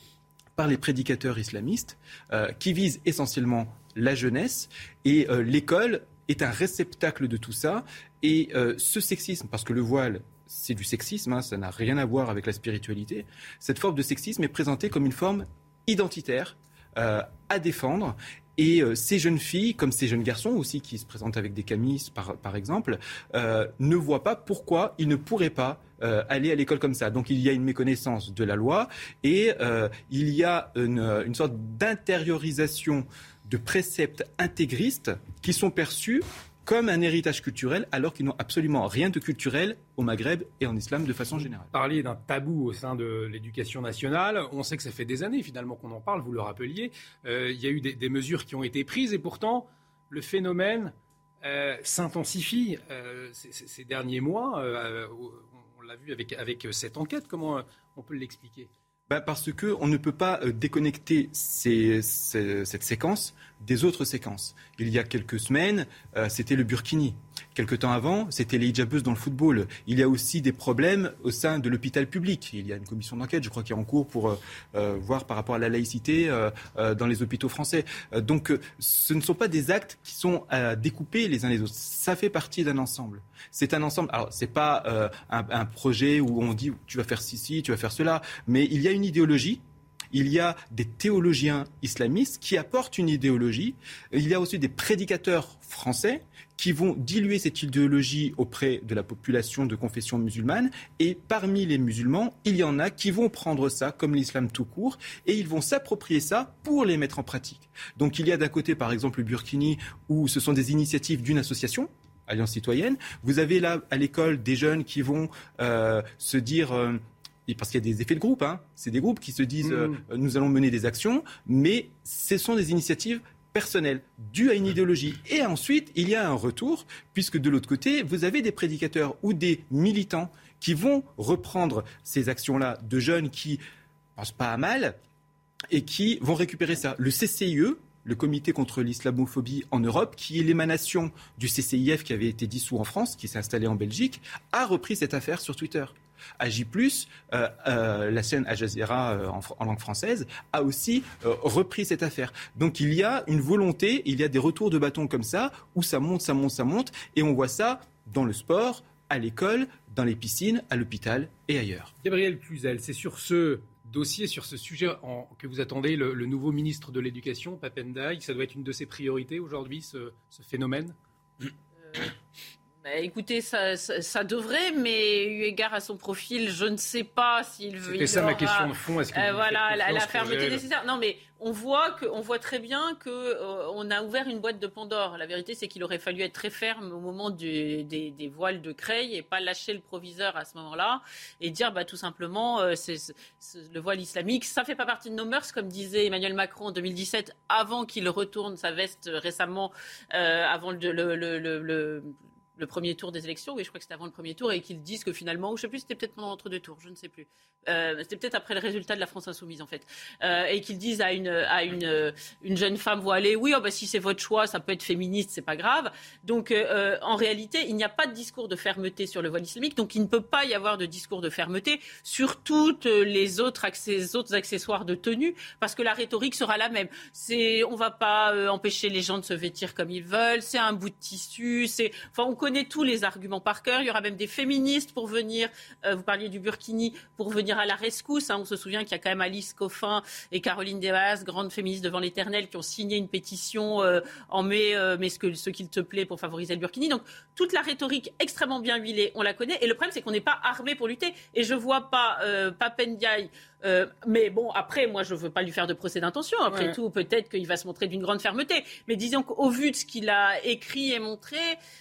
par les prédicateurs islamistes, euh, qui vise essentiellement la jeunesse. Et l'école est un réceptacle de tout ça. Et ce sexisme, parce que le voile, c'est du sexisme, hein, ça n'a rien à voir avec la spiritualité, cette forme de sexisme est présentée comme une forme identitaire euh, à défendre. Et euh, ces jeunes filles, comme ces jeunes garçons aussi qui se présentent avec des camises, par, exemple, ne voient pas pourquoi ils ne pourraient pas aller à l'école comme ça. Donc il y a une méconnaissance de la loi et il y a une sorte d'intériorisation de préceptes intégristes qui sont perçus comme un héritage culturel, alors qu'ils n'ont absolument rien de culturel au Maghreb et en islam de façon générale. Parler d'un tabou au sein de l'éducation nationale, on sait que ça fait des années finalement qu'on en parle, vous le rappeliez. Euh, il y a eu des, mesures qui ont été prises et pourtant le phénomène euh, s'intensifie euh, ces, derniers mois. on l'a vu avec cette enquête, comment on peut l'expliquer? Bah, parce qu'on ne peut pas déconnecter cette séquence des autres séquences. Il y a quelques semaines, euh, c'était le Burkini. Quelque temps avant, c'était les hijabeuses dans le football. Il y a aussi des problèmes au sein de l'hôpital public. Il y a une commission d'enquête, je crois, qui est en cours pour euh, euh, voir par rapport à la laïcité dans les hôpitaux français. donc, ce ne sont pas des actes qui sont découpés les uns les autres. Ça fait partie d'un ensemble. C'est un ensemble. Alors, c'est pas un, un, projet où on dit tu vas faire ceci, tu vas faire cela, mais il y a une idéologie il y a des théologiens islamistes qui apportent une idéologie. Il y a aussi des prédicateurs français qui vont diluer cette idéologie auprès de la population de confession musulmane. Et parmi les musulmans, il y en a qui vont prendre ça comme l'islam tout court et ils vont s'approprier ça pour les mettre en pratique. Donc il y a d'un côté, par exemple, le Burkini, où ce sont des initiatives d'une association, Alliance citoyenne. Vous avez là à l'école des jeunes qui vont euh, se dire euh, parce qu'il y a des effets de groupe. Hein. C'est des groupes qui se disent mmh. euh, nous allons mener des actions, mais ce sont des initiatives personnelles dues à une idéologie. Et ensuite, il y a un retour, puisque de l'autre côté, vous avez des prédicateurs ou des militants qui vont reprendre ces actions-là de jeunes qui pensent pas à mal et qui vont récupérer ça. Le CCIE, le Comité contre l'islamophobie en Europe, qui est l'émanation du CCIF qui avait été dissous en France, qui s'est installé en Belgique, a repris cette affaire sur Twitter. AJ+, euh, euh, la chaîne Al Jazeera euh, en, langue française, a aussi repris cette affaire. Donc il y a une volonté, il y a des retours de bâton comme ça, où ça monte, ça monte, ça monte, et on voit ça dans le sport, à l'école, dans les piscines, à l'hôpital et ailleurs. Gabriel Cluzel, c'est sur ce dossier, sur ce sujet que vous attendez le, nouveau ministre de l'Éducation, Papendaï. Ça doit être une de ses priorités aujourd'hui, ce, ce phénomène? Bah, écoutez, ça, ça, devrait, mais eu égard à son profil, je ne sais pas s'il veut. C'était ça ma question de fond. Est-ce que euh, voilà, la, fermeté nécessaire. Non, mais on voit, que, on voit très bien qu'on euh, a ouvert une boîte de Pandore. La vérité, c'est qu'il aurait fallu être très ferme au moment des, voiles de Creil et pas lâcher le proviseur à ce moment-là et dire bah, tout simplement euh, c'est, le voile islamique, ça fait pas partie de nos mœurs, comme disait Emmanuel Macron en 2017, avant qu'il retourne sa veste récemment, euh, avant le, le le premier tour des élections, oui, je crois que c'était avant le premier tour, et qu'ils disent que finalement, ou je sais plus, c'était peut-être pendant l'entre-deux tours, je ne sais plus. Euh, c'était peut-être après le résultat de la France insoumise, en fait. Euh, et qu'ils disent à une, à une, une jeune femme voilée, oui, oh, bah, si c'est votre choix, ça peut être féministe, c'est pas grave. Donc, euh, en réalité, il n'y a pas de discours de fermeté sur le voile islamique, donc il ne peut pas y avoir de discours de fermeté sur toutes les autres, autres accessoires de tenue, parce que la rhétorique sera la même. C'est, on va pas empêcher les gens de se vêtir comme ils veulent, c'est un bout de tissu, c'est, enfin, on connaît tous les arguments par cœur. Il y aura même des féministes pour venir, euh, vous parliez du Burkini, pour venir à la rescousse. Hein. On se souvient qu'il y a quand même Alice Coffin et Caroline Devas, grandes féministes devant l'éternel, qui ont signé une pétition euh, en mai, euh, mais ce, qu'il te plaît pour favoriser le Burkini. Donc toute la rhétorique extrêmement bien huilée, on la connaît. Et le problème, c'est qu'on n'est pas armé pour lutter. Et je vois pas Papendiaï euh, mais bon, après, moi, je ne veux pas lui faire de procès d'intention. Après tout, peut-être qu'il va se montrer d'une grande fermeté. Mais disons qu'au vu de ce qu'il a écrit et montré,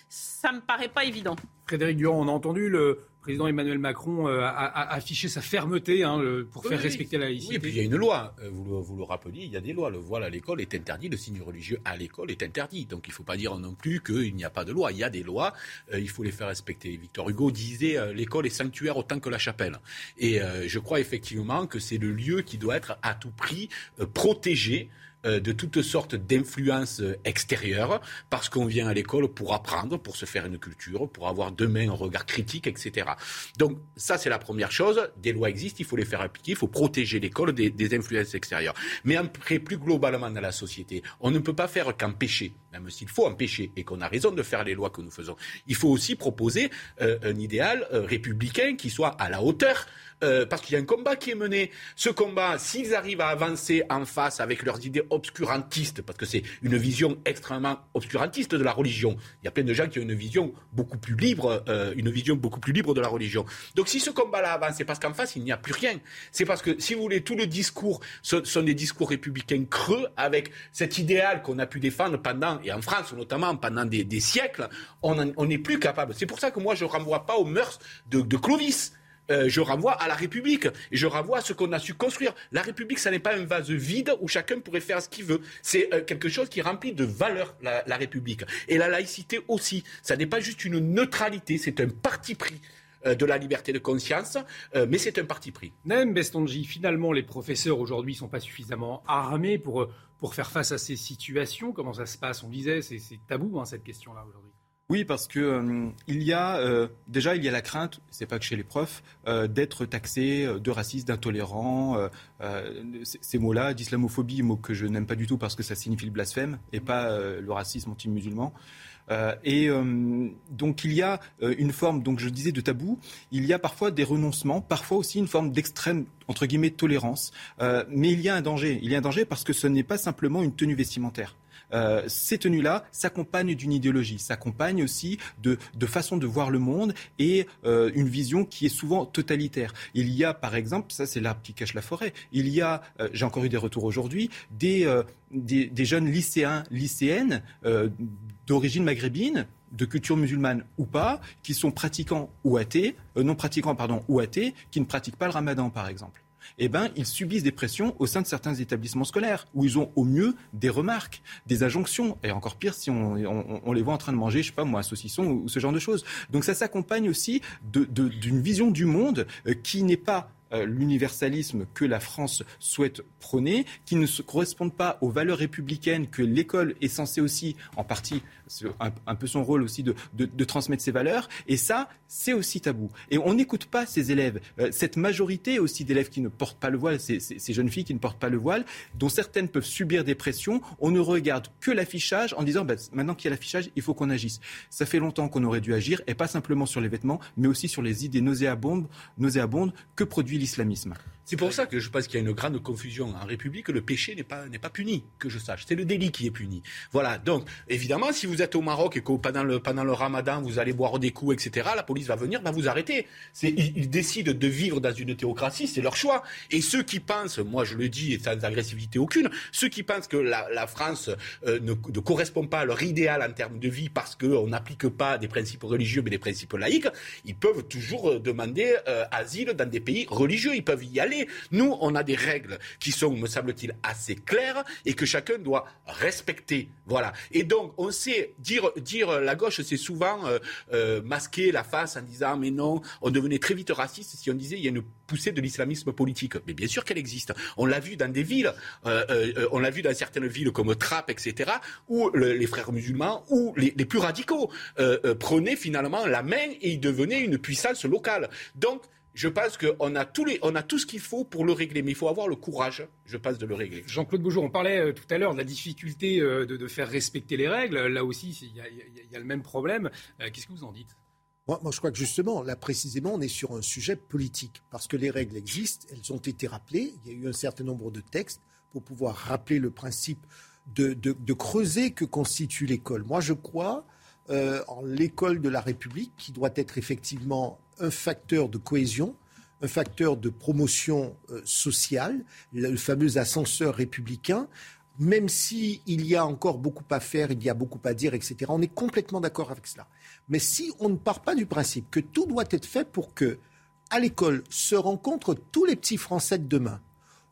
ça ne me paraît pas évident. Frédéric Durand, on a entendu le, président Emmanuel Macron euh, a, affiché sa fermeté hein, pour faire respecter la laïcité. Oui, et puis il y a une loi. Euh, vous le, vous le rappeliez, il y a des lois. Le voile à l'école est interdit, le signe religieux à l'école est interdit. Donc il ne faut pas dire non plus qu'il n'y a pas de loi. Il y a des lois, euh, il faut les faire respecter. Victor Hugo disait l'école est sanctuaire autant que la chapelle. Et je crois effectivement que c'est le lieu qui doit être à tout prix protégé de toutes sortes d'influences extérieures, parce qu'on vient à l'école pour apprendre, pour se faire une culture, pour avoir demain un regard critique, etc. Donc ça, c'est la première chose. Des lois existent, il faut les faire appliquer, il faut protéger l'école des, influences extérieures. Mais après, plus globalement dans la société, on ne peut pas faire qu'empêcher, même s'il faut empêcher, et qu'on a raison de faire les lois que nous faisons. Il faut aussi proposer euh, un idéal euh, républicain qui soit à la hauteur euh, parce qu'il y a un combat qui est mené. Ce combat, s'ils arrivent à avancer en face avec leurs idées obscurantistes, parce que c'est une vision extrêmement obscurantiste de la religion, il y a plein de gens qui ont une vision beaucoup plus libre, euh, une vision beaucoup plus libre de la religion. Donc si ce combat-là avance, c'est parce qu'en face, il n'y a plus rien. C'est parce que, si vous voulez, tout le discours ce sont des discours républicains creux avec cet idéal qu'on a pu défendre pendant, et en France notamment, pendant des, siècles, on n'est plus capable. C'est pour ça que moi, je ne renvoie pas aux mœurs de, de Clovis. Euh, je renvoie à la République. Et je renvoie à ce qu'on a su construire. La République, ça n'est pas un vase vide où chacun pourrait faire ce qu'il veut. C'est euh, quelque chose qui remplit de valeur, la, République. Et la laïcité aussi. Ça n'est pas juste une neutralité, c'est un parti pris euh, de la liberté de conscience, mais c'est un parti pris. Nem Bestonji, finalement, les professeurs aujourd'hui ne sont pas suffisamment armés pour, pour faire face à ces situations. Comment ça se passe? On disait, c'est tabou hein, cette question-là aujourd'hui. Oui, parce que euh, il y a euh, déjà il y a la crainte, c'est pas que chez les profs, euh, d'être taxé de raciste, d'intolérant. ces mots-là, d'islamophobie, mot que je n'aime pas du tout parce que ça signifie le blasphème et pas le racisme anti-musulman. et donc il y a une forme, donc je disais de tabou. Il y a parfois des renoncements, parfois aussi une forme d'extrême entre guillemets tolérance. mais il y a un danger. Il y a un danger parce que ce n'est pas simplement une tenue vestimentaire. Euh, ces tenues-là s'accompagnent d'une idéologie, s'accompagnent aussi de, de façon de voir le monde et euh, une vision qui est souvent totalitaire. Il y a, par exemple, ça c'est l'arbre qui cache la forêt, il y a, euh, j'ai encore eu des retours aujourd'hui, des, des, jeunes lycéens, lycéennes d'origine maghrébine, de culture musulmane ou pas, qui sont pratiquants ou non pratiquants pardon ou athées, qui ne pratiquent pas le ramadan par exemple eh ben, ils subissent des pressions au sein de certains établissements scolaires, où ils ont au mieux des remarques, des injonctions, et encore pire si on, les voit en train de manger, je sais pas moi, un saucisson ou, ce genre de choses. Donc ça s'accompagne aussi d'une vision du monde euh, qui n'est pas euh, l'universalisme que la France souhaite prôner, qui ne correspondent pas aux valeurs républicaines que l'école est censée aussi, en partie, un, peu son rôle aussi de, de, transmettre ces valeurs. Et ça, c'est aussi tabou. Et on n'écoute pas ces élèves. Euh, cette majorité aussi d'élèves qui ne portent pas le voile, ces, ces, jeunes filles qui ne portent pas le voile, dont certaines peuvent subir des pressions, on ne regarde que l'affichage en disant bah, maintenant qu'il y a l'affichage, il faut qu'on agisse. Ça fait longtemps qu'on aurait dû agir, et pas simplement sur les vêtements, mais aussi sur les idées nauséabondes, nauséabondes que produit l'islamisme. C'est pour ça que je pense qu'il y a une grande confusion. En République, le péché n'est pas, n'est pas puni, que je sache. C'est le délit qui est puni. Voilà. Donc, évidemment, si vous vous êtes au Maroc et que pendant le, ramadan, vous allez boire des coups, etc., la police va venir, va vous arrêter. Ils, décident de vivre dans une théocratie, c'est leur choix. Et ceux qui pensent, moi je le dis sans agressivité aucune, ceux qui pensent que la, France euh, ne, ne, correspond pas à leur idéal en termes de vie parce qu'on n'applique pas des principes religieux mais des principes laïques, ils peuvent toujours euh, demander euh, asile dans des pays religieux. Ils peuvent y aller. Nous, on a des règles qui sont, me semble-t-il, assez claires et que chacun doit respecter. Voilà. Et donc, on sait dire, la gauche, c'est souvent euh, euh, masquer la face en disant mais non, on devenait très vite raciste si on disait il y a une poussée de l'islamisme politique. Mais bien sûr qu'elle existe. On l'a vu dans des villes, euh, on l'a vu dans certaines villes comme Trappes, etc., où le, les frères musulmans ou les, les plus radicaux prenaient finalement la main et ils devenaient une puissance locale. Donc je pense qu'on a, tous les, on a tout ce qu'il faut pour le régler, mais il faut avoir le courage, je pense, de le régler. Jean-Claude Beaujour, on parlait euh, tout à l'heure de la difficulté euh, de, de, faire respecter les règles. Là aussi, il y, y, y, a le même problème. Euh, Qu'est-ce que vous en dites? Moi, moi, je crois que justement, là précisément, on est sur un sujet politique, parce que les règles existent, elles ont été rappelées, il y a eu un certain nombre de textes pour pouvoir rappeler le principe de, de, de creuser que constitue l'école. Moi, je crois euh, en l'école de la République, qui doit être effectivement un facteur de cohésion, un facteur de promotion euh, sociale, le, fameux ascenseur républicain. Même s'il il y a encore beaucoup à faire, il y a beaucoup à dire, etc. On est complètement d'accord avec cela. Mais si on ne part pas du principe que tout doit être fait pour que, à l'école, se rencontrent tous les petits Français de demain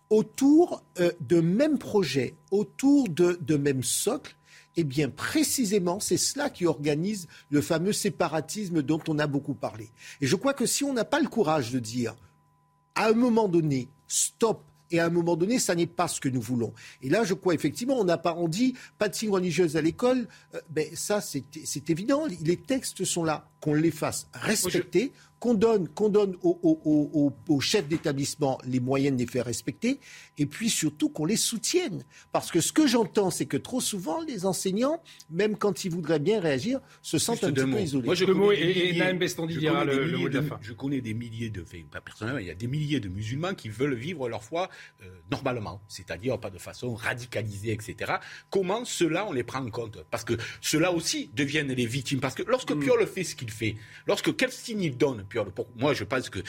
autour euh, de mêmes projets, autour de, de mêmes socles, eh bien, précisément, c'est cela qui organise le fameux séparatisme dont on a beaucoup parlé. Et je crois que si on n'a pas le courage de dire, à un moment donné, stop, et à un moment donné, ça n'est pas ce que nous voulons. Et là, je crois effectivement, on n'a pas on dit pas de signes religieuses à l'école. Euh, ben ça, c'est évident. Les textes sont là, qu'on les fasse respecter, qu'on donne, qu'on donne aux, aux, aux, aux chefs d'établissement les moyens de les faire respecter, et puis surtout qu'on les soutienne. Parce que ce que j'entends, c'est que trop souvent, les enseignants, même quand ils voudraient bien réagir, se sentent un petit mots. peu isolés. Moi, je le mot et, et Naïm Bestandi dira le, le, mot de la fin. Je connais des milliers de, enfin, pas personnellement, il y a des milliers de musulmans qui veulent vivre leur foi euh, normalement, c'est-à-dire pas de façon radicalisée, etc. Comment ceux-là, on les prend en compte? Parce que ceux-là aussi deviennent les victimes. Parce que lorsque Hmm. Piolle fait ce qu'il fait, lorsque quel signe il donne, Piolle, pour moi, je pense que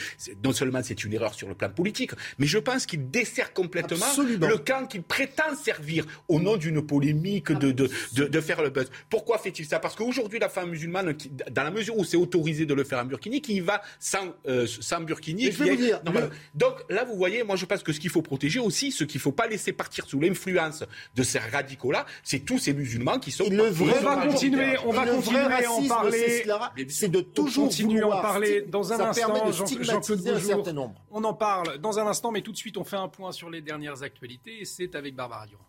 non seulement c'est une erreur sur le plan politique, mais je pense qu'il dessert complètement Absolument. le camp qu'il prétend servir au nom d'une polémique de, de, de, de, faire le buzz. Pourquoi fait-il ça? Parce qu'aujourd'hui, la femme musulmane, qui, dans la mesure où c'est autorisé de le faire en burkini, qui y va sans, euh, sans burkini. Je vais vous dire, non, le... Donc là, vous voyez, moi je pense que ce qu'il faut protéger aussi, ce qu'il ne faut pas laisser partir sous l'influence de ces radicaux-là, c'est tous ces musulmans qui sont. Le vrai on va continuer, on va continuer à en parler. C'est de toujours continuer à en parler dans un ça instant. Jean-Claude Jean Bourgour, nombre. on en parle dans un instant, mais tout de suite on fait un point sur les dernières actualités. Et c'est avec Barbara Durand.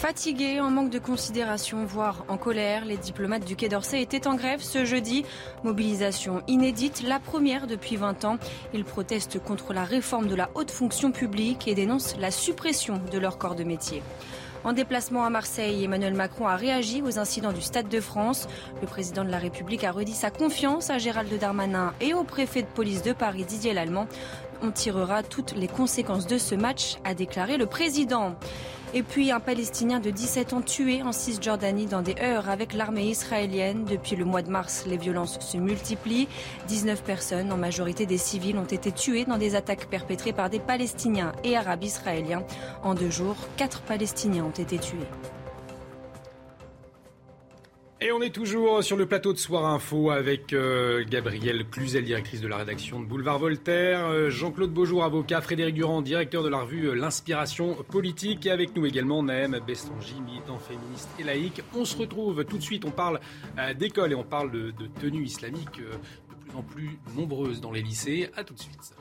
Fatigués, en manque de considération, voire en colère, les diplomates du Quai d'Orsay étaient en grève ce jeudi. Mobilisation inédite, la première depuis 20 ans. Ils protestent contre la réforme de la haute fonction publique et dénoncent la suppression de leur corps de métier. En déplacement à Marseille, Emmanuel Macron a réagi aux incidents du Stade de France. Le président de la République a redit sa confiance à Gérald Darmanin et au préfet de police de Paris, Didier Lallemand. On tirera toutes les conséquences de ce match, a déclaré le président. Et puis un Palestinien de 17 ans tué en Cisjordanie dans des heurts avec l'armée israélienne. Depuis le mois de mars, les violences se multiplient. 19 personnes, en majorité des civils, ont été tuées dans des attaques perpétrées par des Palestiniens et Arabes israéliens. En deux jours, quatre Palestiniens ont été tués. Et on est toujours sur le plateau de Soir Info avec euh, Gabrielle Cluzel, directrice de la rédaction de Boulevard Voltaire, euh, Jean-Claude Beaujour, avocat, Frédéric Durand, directeur de la revue euh, L'Inspiration Politique, et avec nous également Naëm Bestangi, militant féministe et laïque. On se retrouve tout de suite, on parle d'école et on parle de, de tenues islamiques de plus en plus nombreuses dans les lycées. À tout de suite.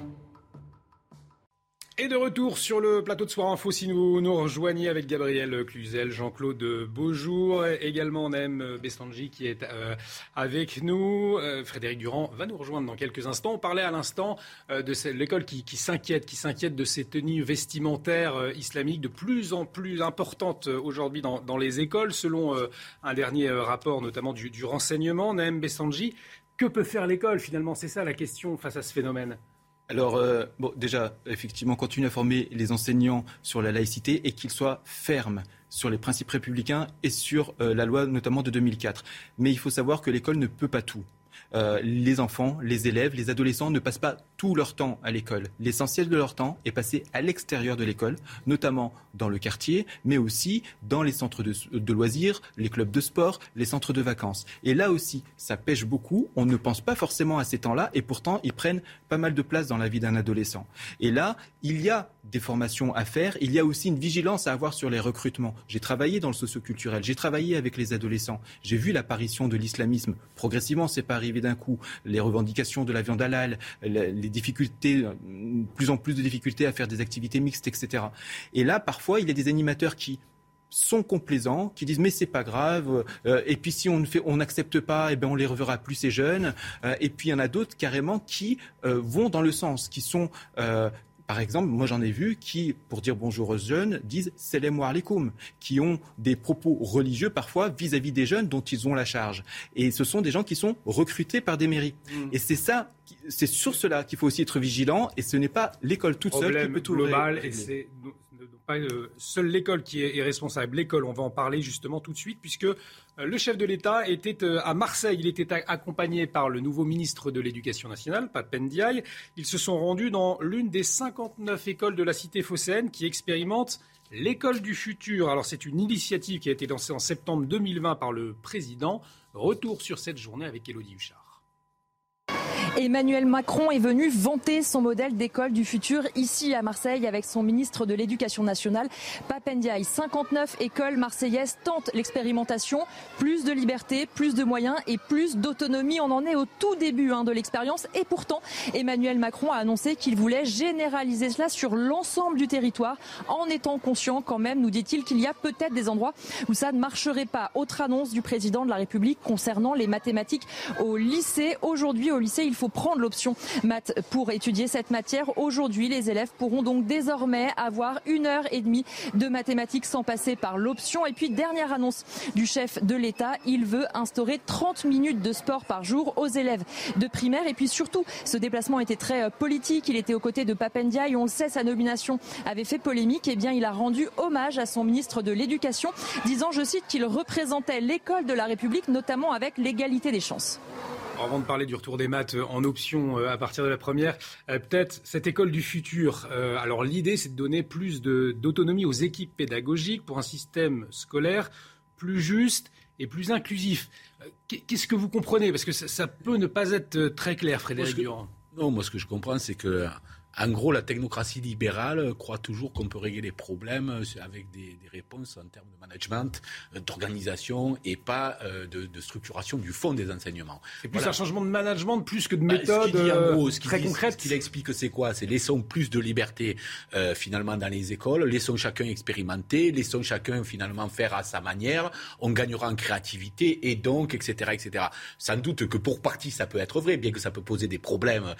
Et de retour sur le plateau de Soir Info, si vous nous rejoignez avec Gabriel Cluzel, Jean-Claude Beaujour, également Naem Bestangi qui est euh, avec nous. Euh, Frédéric Durand va nous rejoindre dans quelques instants. On parlait à l'instant euh, de l'école qui, qui s'inquiète, qui s'inquiète de ces tenues vestimentaires islamiques de plus en plus importantes aujourd'hui dans, les écoles, selon un dernier rapport notamment du, renseignement. Naem Bestangi, que peut faire l'école finalement? C'est ça la question face à ce phénomène? Alors, euh, bon, déjà, effectivement, continuer à former les enseignants sur la laïcité et qu'ils soient fermes sur les principes républicains et sur euh, la loi notamment de 2004. Mais il faut savoir que l'école ne peut pas tout. Euh, les enfants, les élèves, les adolescents ne passent pas tout leur temps à l'école. L'essentiel de leur temps est passé à l'extérieur de l'école, notamment dans le quartier, mais aussi dans les centres de, loisirs, les clubs de sport, les centres de vacances. Et là aussi, ça pêche beaucoup. On ne pense pas forcément à ces temps-là, et pourtant, ils prennent pas mal de place dans la vie d'un adolescent. Et là, il y a des formations à faire. Il y a aussi une vigilance à avoir sur les recrutements. J'ai travaillé dans le socioculturel, j'ai travaillé avec les adolescents, j'ai vu l'apparition de l'islamisme. Progressivement, c'est pas arrivé d'un coup. Les revendications de la viande halal, difficultés, plus en plus de difficultés à faire des activités mixtes, etc. Et là, parfois, il y a des animateurs qui sont complaisants, qui disent mais c'est pas grave, euh, et puis si on ne fait, on n'accepte pas, eh ben on les reverra plus ces jeunes, euh, et puis il y en a d'autres carrément qui euh, vont dans le sens, qui sont par exemple, moi j'en ai vu qui, pour dire bonjour aux jeunes, disent Salam alaikum, qui ont des propos religieux parfois vis-à-vis des jeunes dont ils ont la charge. Et ce sont des gens qui sont recrutés par des mairies. Mm. Et c'est ça, c'est sur cela qu'il faut aussi être vigilant. Et ce n'est pas l'école toute seule qui peut tout global, et c'est pas euh, seule l'école qui est, responsable. L'école, on va en parler justement tout de suite, puisque le chef de l'État était euh, à Marseille. Il était accompagné par le nouveau ministre de l'Éducation nationale, Pape Ndiaye. Ils se sont rendus dans l'une des 59 écoles de la cité phocéenne qui expérimente l'école du futur. Alors c'est une initiative qui a été lancée en septembre 2020 par le président. Retour sur cette journée avec Elodie Huchard. Emmanuel Macron est venu vanter son modèle d'école du futur ici à Marseille avec son ministre de l'Éducation nationale, Papendiaï. 59 écoles marseillaises tentent l'expérimentation. Plus de liberté, plus de moyens et plus d'autonomie. On en est au tout début hein, de l'expérience. Et pourtant, Emmanuel Macron a annoncé qu'il voulait généraliser cela sur l'ensemble du territoire en étant conscient quand même, nous dit-il, qu'il y a peut-être des endroits où ça ne marcherait pas. Autre annonce du président de la République concernant les mathématiques au lycée. Aujourd'hui, au lycée, il faut prendre l'option pour étudier cette matière. Aujourd'hui, les élèves pourront donc désormais avoir une heure et demie de mathématiques sans passer par l'option. Et puis, dernière annonce du chef de l'État, il veut instaurer 30 minutes de sport par jour aux élèves de primaire. Et puis surtout, ce déplacement était très euh, politique. Il était aux côtés de Papendia et on le sait, sa nomination avait fait polémique. Eh bien, il a rendu hommage à son ministre de l'Éducation, disant, je cite, qu'il représentait l'école de la République, notamment avec l'égalité des chances avant de parler du retour des maths euh, en option euh, à partir de la première, euh, peut-être cette école du futur. alors l'idée, c'est de donner plus d'autonomie aux équipes pédagogiques pour un système scolaire plus juste et plus inclusif. Qu'est-ce que vous comprenez? Parce que ça, peut ne pas être très clair, Frédéric Durand. Non, moi ce que je comprends, c'est que en gros, la technocratie libérale croit toujours qu'on peut régler les problèmes avec des, réponses en termes de management, euh, d'organisation et pas euh, de, structuration du fond des enseignements. C'est plus un changement de management plus que de bah, méthode euh, très concrète. Ce qu'il explique, c'est quoi? C'est laissons plus de liberté finalement dans les écoles, laissons chacun expérimenter, laissons chacun finalement faire à sa manière, on gagnera en créativité et donc, etc. etc. Sans doute que pour partie ça peut être vrai, bien que ça peut poser des problèmes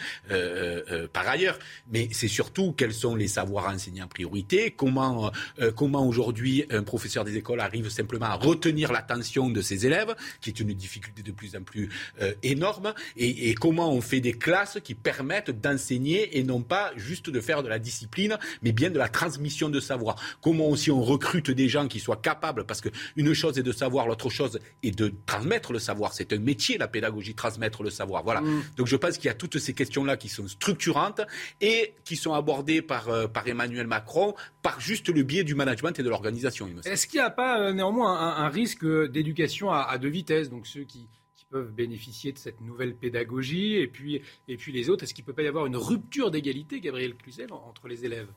par ailleurs mais c'est surtout quels sont les savoirs enseignés en priorité, comment, euh, comment aujourd'hui un professeur des écoles arrive simplement à retenir l'attention de ses élèves, qui est une difficulté de plus en plus euh, énorme, et, et, comment on fait des classes qui permettent d'enseigner et non pas juste de faire de la discipline, mais bien de la transmission de savoir. Comment aussi on recrute des gens qui soient capables, parce qu'une chose est de savoir, l'autre chose est de transmettre le savoir. C'est un métier, la pédagogie, transmettre le savoir. Voilà. Mm. Donc je pense qu'il y a toutes ces questions-là qui sont structurantes et qui sont abordés par, euh, par Emmanuel Macron par juste le biais du management et de l'organisation. Est-ce qu'il n'y a pas euh, néanmoins un, risque d'éducation à, deux vitesses? Donc ceux qui, peuvent bénéficier de cette nouvelle pédagogie et puis, et puis les autres, est-ce qu'il ne peut pas y avoir une rupture d'égalité, Gabriel Cluzel, entre les élèves?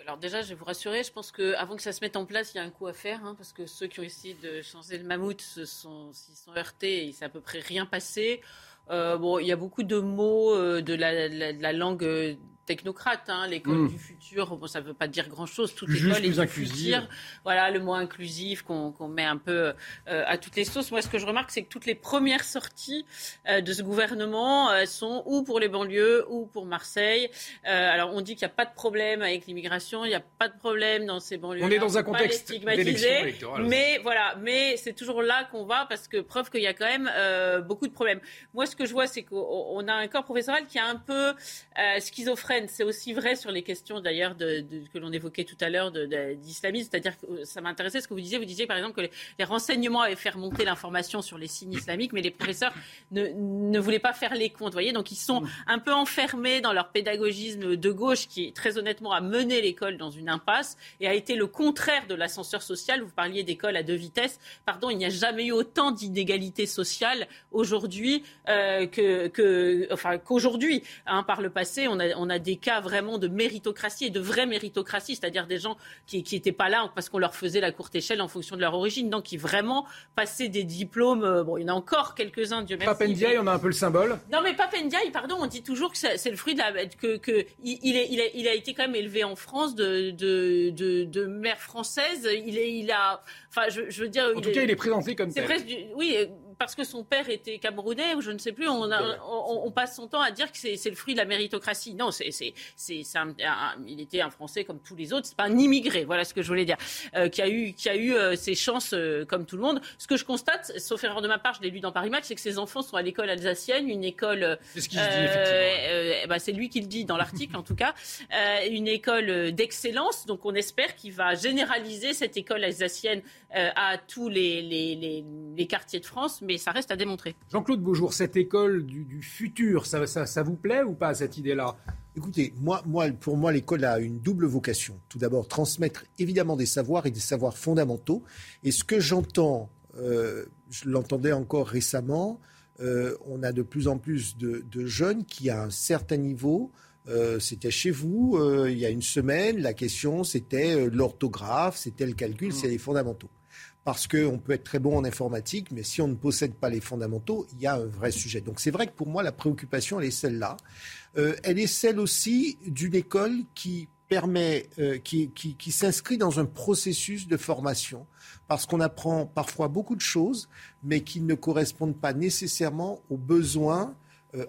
Alors déjà, je vais vous rassurer, je pense qu'avant que ça se mette en place, il y a un coup à faire, hein, parce que ceux qui ont essayé de changer le mammouth s'y sont, sont heurtés et il s'est à peu près rien passé. Euh, bon, il y a beaucoup de mots de, la, de la langue technocrate, hein, l'école hmm. du futur. Bon, ça ne veut pas dire grand-chose. Toute l'école est du futur. Voilà, le mot inclusif qu'on met un peu euh, à toutes les sauces. Moi, ce que je remarque, c'est que toutes les premières sorties euh, de ce gouvernement euh, sont ou pour les banlieues ou pour Marseille. alors, on dit qu'il n'y a pas de problème avec l'immigration, il n'y a pas de problème dans ces banlieues. On est dans un contexte stigmatisé, mais voilà, mais c'est toujours là qu'on va parce que preuve qu'il y a quand même beaucoup de problèmes. Moi, ce que je vois, c'est qu'on a un corps professoral qui est un peu euh, C'est aussi vrai sur les questions d'ailleurs de, que l'on évoquait tout à l'heure d'islamisme. C'est-à-dire que euh, ça m'intéressait ce que vous disiez. Vous disiez par exemple que les, renseignements avaient fait remonter l'information sur les signes islamiques, mais les professeurs [laughs] ne, ne voulaient pas faire les comptes. Voyez, donc ils sont un peu enfermés dans leur pédagogisme de gauche qui, très honnêtement, a mené l'école dans une impasse et a été le contraire de l'ascenseur social. Vous parliez d'école à deux vitesses. Pardon, il n'y a jamais eu autant d'inégalités sociales aujourd'hui euh, que, enfin, qu'aujourd'hui. Hein, par le passé, on a, on a des cas vraiment de méritocratie et de vraie méritocratie, c'est-à-dire des gens qui n'étaient pas là parce qu'on leur faisait la courte échelle en fonction de leur origine, donc qui vraiment passaient des diplômes. Euh, bon, il y en a encore quelques-uns, Dieu merci. Papendiaï, on a un peu le symbole. Non, mais Papendiaï, pardon, on dit toujours que c'est le fruit de la. que, que il, est, il, a, il a été quand même élevé en France de, de, de, de mère française. Il, est, il a. Enfin, je, je veux dire. En tout cas, il est présenté comme tel. oui, parce que son père était camerounais ou je ne sais plus, on, on, passe son temps à dire que c'est le fruit de la méritocratie. Non, c'est il était un Français comme tous les autres. C'est pas un immigré, voilà ce que je voulais dire, euh, qui a eu qui a eu euh, ses chances euh, comme tout le monde. Ce que je constate, sauf erreur de ma part, je l'ai lu dans Paris Match, c'est que ses enfants sont à l'école alsacienne, une école. C'est ce qu'il dit effectivement. Bah, c'est lui qui le dit dans l'article en tout cas, [laughs] une école d'excellence. Donc on espère qu'il va généraliser cette école alsacienne à tous les, les, les, les quartiers de France mais ça reste à démontrer. Jean-Claude Beaujour, cette école du, futur, ça, ça, vous plaît ou pas, cette idée-là? Écoutez, moi, moi, pour moi, l'école a une double vocation. Tout d'abord, transmettre évidemment des savoirs et des savoirs fondamentaux. Et ce que j'entends, euh, je l'entendais encore récemment, euh, on a de plus en plus de, jeunes qui, à un certain niveau, euh, c'était chez vous il y a une semaine, la question c'était l'orthographe, c'était le calcul, c'est les fondamentaux parce qu'on peut être très bon en informatique, mais si on ne possède pas les fondamentaux, il y a un vrai sujet. Donc c'est vrai que pour moi, la préoccupation, elle est celle-là. Euh, elle est celle aussi d'une école qui permet, euh, qui, qui s'inscrit dans un processus de formation, parce qu'on apprend parfois beaucoup de choses, mais qui ne correspondent pas nécessairement aux besoins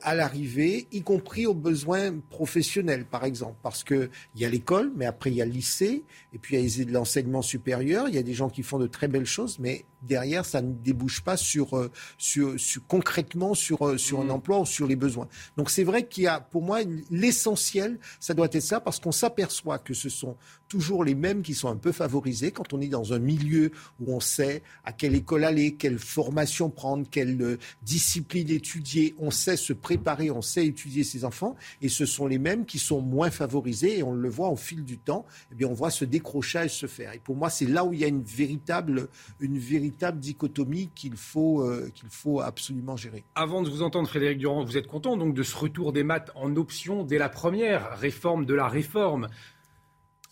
à l'arrivée, y compris aux besoins professionnels, par exemple. Parce qu'il y a l'école, mais après il y a le lycée, et puis il y a l'enseignement supérieur. Il y a des gens qui font de très belles choses, mais derrière, ça ne débouche pas sur, euh, sur, concrètement sur, euh, sur un mmh. emploi ou sur les besoins. Donc c'est vrai qu'il y a, pour moi, l'essentiel, ça doit être ça, parce qu'on s'aperçoit que ce sont toujours les mêmes qui sont un peu favorisés quand on est dans un milieu où on sait à quelle école aller, quelle formation prendre, quelle euh, discipline étudier, on sait se préparer, on sait étudier ses enfants, et ce sont les mêmes qui sont moins favorisés, et on le voit au fil du temps, eh bien on voit ce décrochage se faire. Et pour moi, c'est là où il y a une véritable, une véritable véritable dichotomie qu'il faut, euh, qu'il faut absolument gérer. Avant de vous entendre, Frédéric Durand, vous êtes content donc de ce retour des maths en option dès la première réforme de la réforme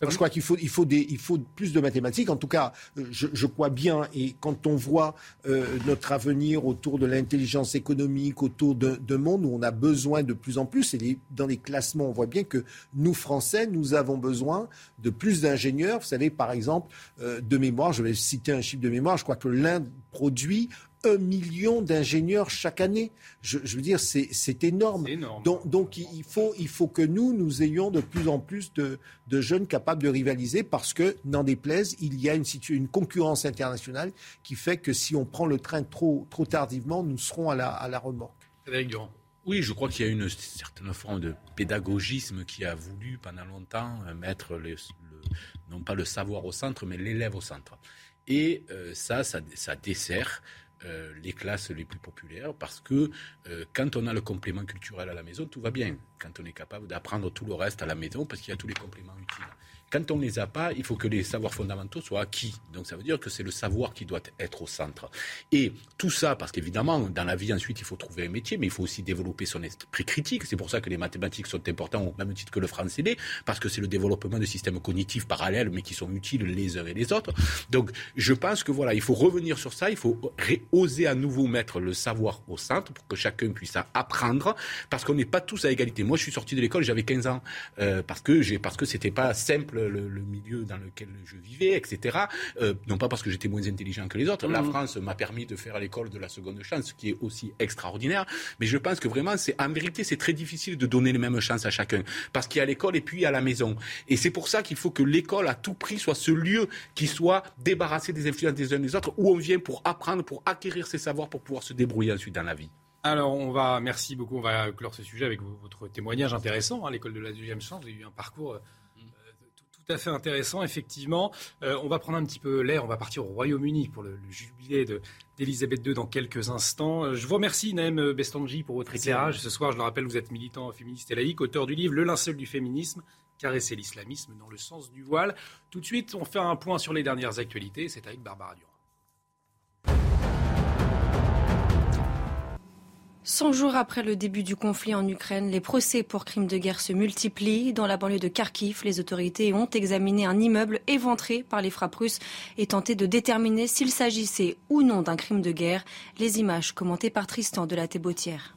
je crois qu'il faut, il faut, des, il faut plus de mathématiques. En tout cas, euh, je, je crois bien. Et quand on voit euh, notre avenir autour de l'intelligence économique, autour d'un monde où on a besoin de plus en plus, et dans les classements, on voit bien que nous, Français, nous avons besoin de plus d'ingénieurs. Vous savez, par exemple, euh, de mémoire, je vais citer un chiffre de mémoire, je crois que l'Inde produit un million d'ingénieurs chaque année. Je, veux dire, c'est énorme. Donc, il, faut, il faut que nous, nous ayons de plus en plus de, jeunes capables de rivaliser parce que, n'en déplaise, il y a une, une concurrence internationale qui fait que si on prend le train trop, trop tardivement, nous serons à la, à la remorque. Durand. Oui, je crois qu'il y a une certaine forme de pédagogisme qui a voulu pendant longtemps mettre non pas le savoir au centre, mais l'élève au centre. Et euh, ça, ça, ça dessert euh, les classes les plus populaires parce que euh, quand on a le complément culturel à la maison, tout va bien. Quand on est capable d'apprendre tout le reste à la maison parce qu'il y a tous les compléments utiles. Quand on ne les a pas, il faut que les savoirs fondamentaux soient acquis. Donc ça veut dire que c'est le savoir qui doit être au centre. Et tout ça, parce qu'évidemment, dans la vie, ensuite, il faut trouver un métier, mais il faut aussi développer son esprit critique. C'est pour ça que les mathématiques sont importantes au même titre que le français l'est, parce que c'est le développement de systèmes cognitifs parallèles, mais qui sont utiles les uns et les autres. Donc je pense que voilà, il faut revenir sur ça, il faut oser à nouveau mettre le savoir au centre pour que chacun puisse apprendre, parce qu'on n'est pas tous à égalité. Moi, je suis sorti de l'école, j'avais 15 ans, euh, parce que j'ai, parce que c'était pas simple le, milieu dans lequel je vivais, etc. Euh, non pas parce que j'étais moins intelligent que les autres. La mmh. France m'a permis de faire l'école de la seconde chance, ce qui est aussi extraordinaire. Mais je pense que vraiment, c'est en vérité, c'est très difficile de donner les mêmes chances à chacun, parce qu'il y a l'école et puis il y a la maison. Et c'est pour ça qu'il faut que l'école, à tout prix, soit ce lieu qui soit débarrassé des influences des uns des autres, où on vient pour apprendre, pour acquérir ses savoirs, pour pouvoir se débrouiller ensuite dans la vie. Alors, on va, merci beaucoup. On va clore ce sujet avec votre témoignage intéressant. à hein, L'école de la deuxième chance, vous avez eu un parcours euh, tout à fait intéressant, effectivement. Euh, on va prendre un petit peu l'air. On va partir au Royaume-Uni pour le, jubilé d'Elisabeth II dans quelques instants. Euh, je vous remercie, Naëm Bestanji, pour votre éclairage. Ce soir, je le rappelle, vous êtes militant féministe et laïque, auteur du livre Le linceul du féminisme, caresser l'islamisme dans le sens du voile. Tout de suite, on fait un point sur les dernières actualités. C'est avec Barbara Durand. 100 jours après le début du conflit en Ukraine, les procès pour crimes de guerre se multiplient. Dans la banlieue de Kharkiv, les autorités ont examiné un immeuble éventré par les frappes russes et tenté de déterminer s'il s'agissait ou non d'un crime de guerre. Les images commentées par Tristan de la Thébautière.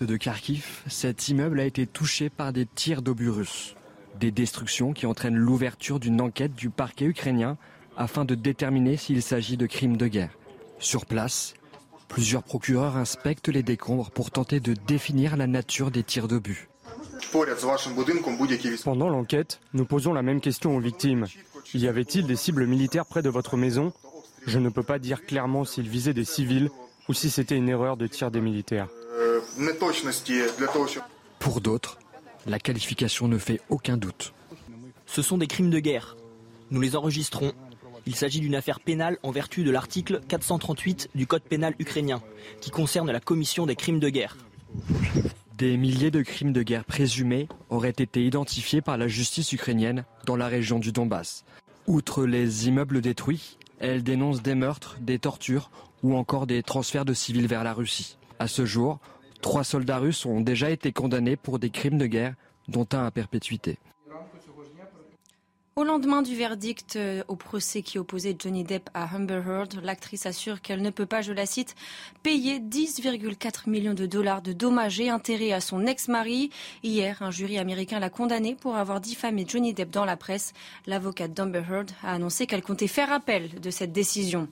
De Kharkiv, cet immeuble a été touché par des tirs d'obus russes. Des destructions qui entraînent l'ouverture d'une enquête du parquet ukrainien afin de déterminer s'il s'agit de crimes de guerre. Sur place, Plusieurs procureurs inspectent les décombres pour tenter de définir la nature des tirs d'obus. Pendant l'enquête, nous posons la même question aux victimes. Y avait-il des cibles militaires près de votre maison? Je ne peux pas dire clairement s'ils visaient des civils ou si c'était une erreur de tir des militaires. Pour d'autres, la qualification ne fait aucun doute. Ce sont des crimes de guerre. Nous les enregistrons il s'agit d'une affaire pénale en vertu de l'article 438 du Code pénal ukrainien, qui concerne la commission des crimes de guerre. Des milliers de crimes de guerre présumés auraient été identifiés par la justice ukrainienne dans la région du Donbass. Outre les immeubles détruits, elle dénonce des meurtres, des tortures ou encore des transferts de civils vers la Russie. À ce jour, trois soldats russes ont déjà été condamnés pour des crimes de guerre, dont un à perpétuité. Au lendemain du verdict euh, au procès qui opposait Johnny Depp à Amber Heard, l'actrice assure qu'elle ne peut pas, je la cite, payer 10,4 millions de dollars de dommages et intérêts à son ex-mari. Hier, un jury américain l'a condamné pour avoir diffamé Johnny Depp dans la presse. L'avocate d'Amber Heard a annoncé qu'elle comptait faire appel de cette décision.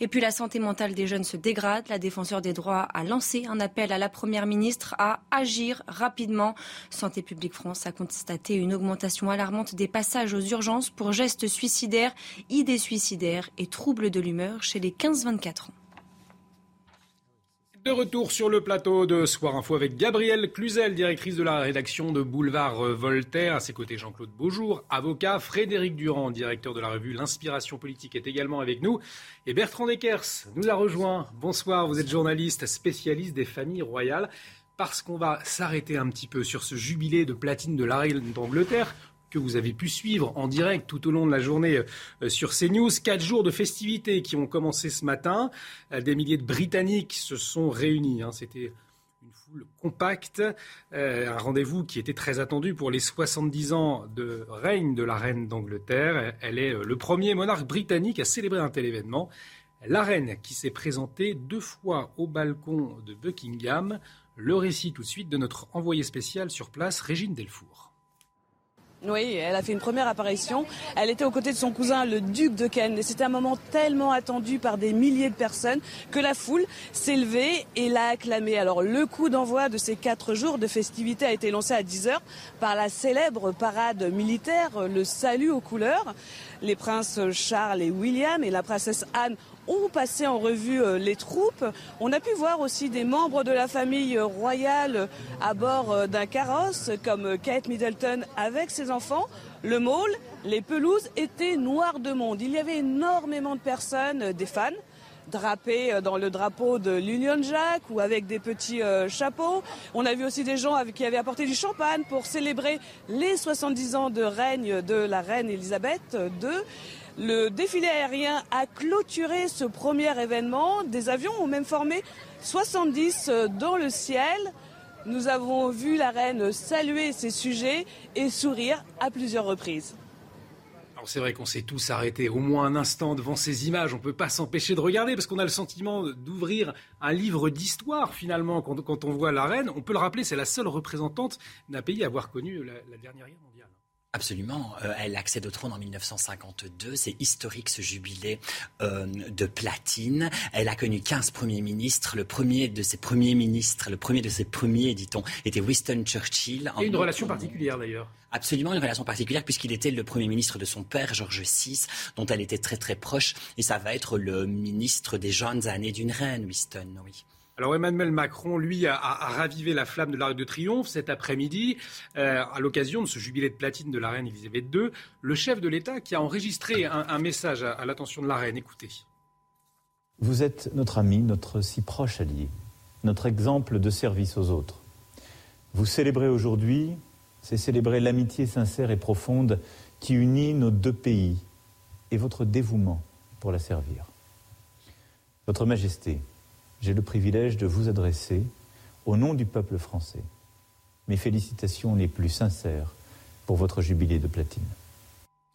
Et puis la santé mentale des jeunes se dégrade. La défenseur des droits a lancé un appel à la première ministre à agir rapidement. Santé publique France a constaté une augmentation alarmante des passages aux urgences pour gestes suicidaires, idées suicidaires et troubles de l'humeur chez les 15-24 ans. De retour sur le plateau de Soir Info avec Gabrielle Cluzel, directrice de la rédaction de Boulevard Voltaire. À ses côtés, Jean-Claude Beaujour, avocat. Frédéric Durand, directeur de la revue L'Inspiration politique, est également avec nous. Et Bertrand Deckers nous a rejoint. Bonsoir, vous êtes journaliste, spécialiste des familles royales. Parce qu'on va s'arrêter un petit peu sur ce jubilé de platine de la reine d'Angleterre que vous avez pu suivre en direct tout au long de la journée euh, sur CNews. Quatre jours de festivités qui ont commencé ce matin. Euh, des milliers de Britanniques se sont réunis. Hein. C'était une foule compacte, euh, un rendez-vous qui était très attendu pour les 70 ans de règne de la reine d'Angleterre. Elle est le premier monarque britannique à célébrer un tel événement. La reine qui s'est présentée deux fois au balcon de Buckingham. Le récit tout de suite de notre envoyé spécial sur place, Régine Delfour. Oui, elle a fait une première apparition. Elle était aux côtés de son cousin, le duc de Kent. Et c'était un moment tellement attendu par des milliers de personnes que la foule s'est levée et l'a acclamé. Alors, le coup d'envoi de ces quatre jours de festivités a été lancé à 10 heures par la célèbre parade militaire, le salut aux couleurs. Les princes Charles et William et la princesse Anne ont passé en revue euh, les troupes. On a pu voir aussi des membres de la famille royale à bord euh, d'un carrosse, comme Kate Middleton avec ses enfants. Le mall, les pelouses étaient noires de monde. Il y avait énormément de personnes, euh, des fans, drapés dans le drapeau de l'Union Jack ou avec des petits chapeaux. On a vu aussi des gens qui avaient apporté du champagne pour célébrer les 70 ans de règne de la reine Elisabeth II. Le défilé aérien a clôturé ce premier événement. Des avions ont même formé 70 euh, dans le ciel. Nous avons vu la reine saluer ses sujets et sourire à plusieurs reprises. Alors c'est vrai qu'on s'est tous arrêtés au moins un instant devant ces images. On ne peut pas s'empêcher de regarder parce qu'on a le sentiment d'ouvrir un livre d'histoire finalement quand, on voit la reine. On peut le rappeler, c'est la seule représentante d'un pays à avoir connu la, Dernière. Absolument. Euh, elle accède au trône en 1952. C'est historique ce jubilé euh, de platine. Elle a connu 15 premiers ministres. Le premier de ses premiers ministres, le premier de ses premiers, dit-on, était Winston Churchill. Et une relation particulière d'ailleurs. Absolument une relation particulière puisqu'il était le premier ministre de son père, George VI, dont elle était très très proche. Et ça va être le ministre des jeunes années d'une reine, Winston, oui. Alors Emmanuel Macron, lui, a, ravivé la flamme de l'Arc de Triomphe cet après-midi, euh, à l'occasion de ce jubilé de platine de la reine Elisabeth II. Le chef de l'État qui a enregistré un, message à, l'attention de la reine. Écoutez. Vous êtes notre ami, notre si proche allié, notre exemple de service aux autres. Vous célébrez aujourd'hui, c'est célébrer l'amitié sincère et profonde qui unit nos deux pays et votre dévouement pour la servir. Votre Majesté, j'ai le privilège de vous adresser, au nom du peuple français, mes félicitations les plus sincères pour votre jubilé de platine.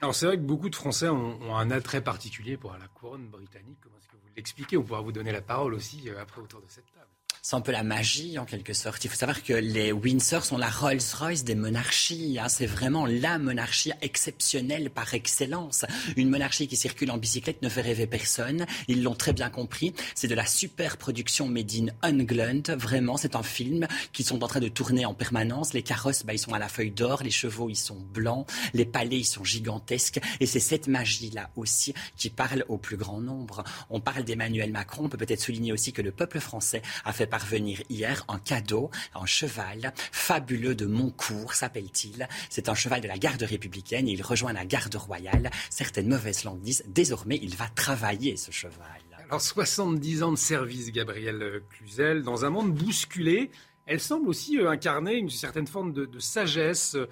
Alors c'est vrai que beaucoup de Français ont, un attrait particulier pour la couronne britannique. Comment est-ce que vous l'expliquez? On pourra vous donner la parole aussi euh, après autour de cette table c'est un peu la magie en quelque sorte. Il faut savoir que les Windsor sont la Rolls-Royce des monarchies. Hein. C'est vraiment la monarchie exceptionnelle par excellence. Une monarchie qui circule en bicyclette ne fait rêver personne. Ils l'ont très bien compris. C'est de la super production made in England. Vraiment, c'est un film qu'ils sont en train de tourner en permanence. Les carrosses, bah, ils sont à la feuille d'or. Les chevaux, ils sont blancs. Les palais, ils sont gigantesques. Et c'est cette magie-là aussi qui parle au plus grand nombre. On parle d'Emmanuel Macron. On peut peut-être souligner aussi que le peuple français a fait parvenir hier un cadeau, un cheval fabuleux de Moncourt, s'appelle-t-il. C'est un cheval de la garde républicaine. Il rejoint la garde royale. Certaines mauvaises langues disent désormais il va travailler ce cheval. Alors 70 ans de service, Gabriel Cluzel, dans un monde bousculé. Elle semble aussi euh, incarner une certaine forme de, sagesse, euh,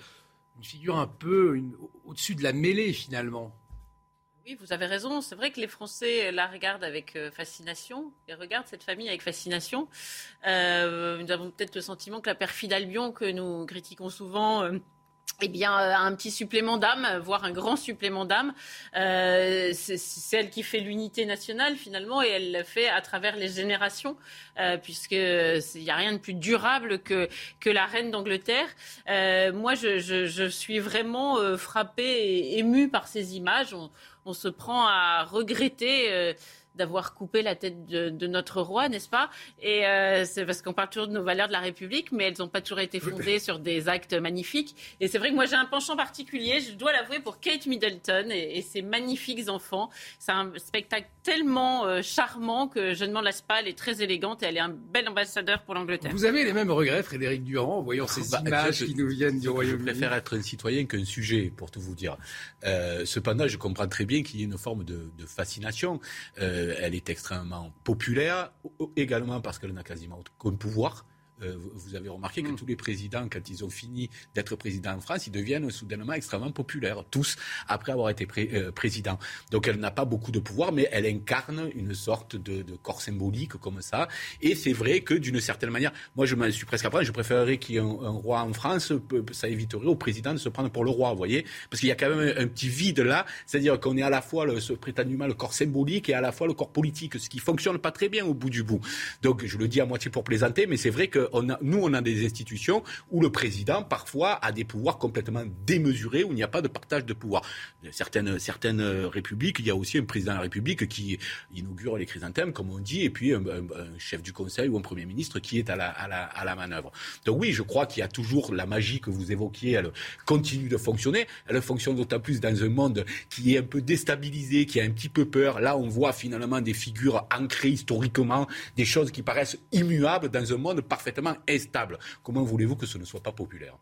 une figure un peu au-dessus de la mêlée finalement. Oui, vous avez raison. C'est vrai que les Français la regardent avec euh, fascination et regardent cette famille avec fascination. Euh, nous avons peut-être le sentiment que la perfide Albion, que nous critiquons souvent, euh, eh bien, un petit supplément d'âme, voire un grand supplément d'âme. Euh, c'est celle qui fait l'unité nationale finalement, et elle le fait à travers les générations, euh, puisque il n'y a rien de plus durable que que la reine d'Angleterre. Euh, moi, je, suis vraiment euh, frappée et émue par ces images. On se prend à regretter euh, d'avoir coupé la tête de, notre roi, n'est-ce pas? Et euh, c'est parce qu'on parle toujours de nos valeurs de la République, mais elles n'ont pas toujours été fondées sur des actes magnifiques. Et c'est vrai que moi j'ai un penchant particulier, je dois l'avouer, pour Kate Middleton et, ses magnifiques enfants. C'est un spectacle tellement euh, charmant que je ne m'en lasse pas. Elle est très élégante et elle est un bel ambassadeur pour l'Angleterre. Vous avez les mêmes regrets, Frédéric Durand, en voyant ces bah, images qui nous viennent du Royaume-Uni. Je préfère être un citoyen qu'un sujet, pour tout vous dire. Euh, cependant, je comprends très bien qu'il y ait une forme de, fascination. Euh, elle est extrêmement populaire, également parce qu'elle n'a quasiment aucun pouvoir. Euh, vous avez remarqué que mm. tous les présidents, quand ils ont fini d'être présidents en France, ils deviennent soudainement extrêmement populaires, tous après avoir été euh, président. Donc elle n'a pas beaucoup de pouvoir, mais elle incarne une sorte de, corps symbolique comme ça. Et c'est vrai que d'une certaine manière, moi je m'en suis presque après, je préférerais qu'il y ait un, roi en France, ça éviterait au président de se prendre pour le roi, vous voyez, parce qu'il y a quand même un, petit vide là, c'est-à-dire qu'on est à la fois le, ce, prétendument le corps symbolique et à la fois le corps politique, ce qui fonctionne pas très bien au bout du bout. Donc je le dis à moitié pour plaisanter, mais c'est vrai que nous, on a des institutions où le président, parfois, a des pouvoirs complètement démesurés, où il n'y a pas de partage de pouvoir. Certaines, certaines républiques, il y a aussi un président de la République qui inaugure les chrysanthèmes, comme on dit, et puis un, chef du Conseil ou un Premier ministre qui est à la, à la, à la manœuvre. Donc oui, je crois qu'il y a toujours la magie que vous évoquiez, elle continue de fonctionner. Elle fonctionne d'autant plus dans un monde qui est un peu déstabilisé, qui a un petit peu peur. Là, on voit finalement des figures ancrées historiquement, des choses qui paraissent immuables dans un monde parfaitement instable. Comment voulez-vous que ce ne soit pas populaire?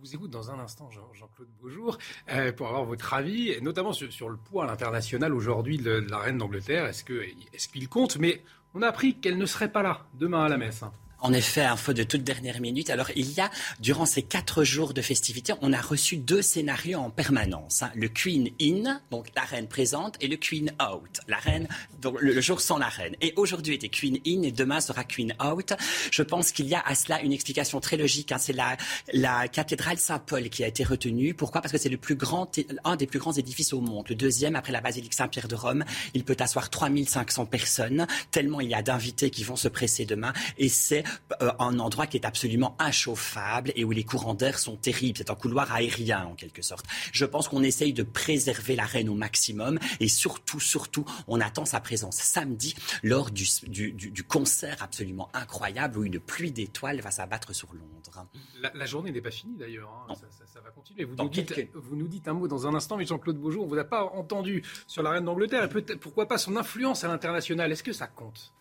Vous écoute dans un instant, Jean-Claude Beaujour, euh, pour avoir votre avis, notamment sur, le poids à l'international aujourd'hui de, la reine d'Angleterre. Est-ce qu'il compte? Mais on a appris qu'elle ne serait pas là demain à la messe. Hein. En effet, info de toute dernière minute. Alors, il y a, durant ces quatre jours de festivités, on a reçu deux scénarios en permanence. Hein. Le Queen In, donc la reine présente, et le Queen Out, la reine, donc le, jour sans la reine. Et aujourd'hui était Queen In et demain sera Queen Out. Je pense qu'il y a à cela une explication très logique. Hein. C'est la, la cathédrale Saint-Paul qui a été retenue. Pourquoi? Parce que c'est le plus grand, un des plus grands édifices au monde. Le deuxième, après la basilique Saint-Pierre de Rome, il peut asseoir 3500 personnes, tellement il y a d'invités qui vont se presser demain. Et c'est euh, un endroit qui est absolument inchauffable et où les courants d'air sont terribles. C'est un couloir aérien en quelque sorte. Je pense qu'on essaye de préserver la reine au maximum et surtout, surtout, on attend sa présence samedi lors du, du, concert absolument incroyable où une pluie d'étoiles va s'abattre sur Londres. La, journée n'est pas finie d'ailleurs. Hein. Ça, va continuer. Vous nous, dites, vous nous, dites, un mot dans un instant, mais Jean-Claude Beaujour, on ne vous a pas entendu sur la reine d'Angleterre et pourquoi pas son influence à l'international? Est-ce que ça compte?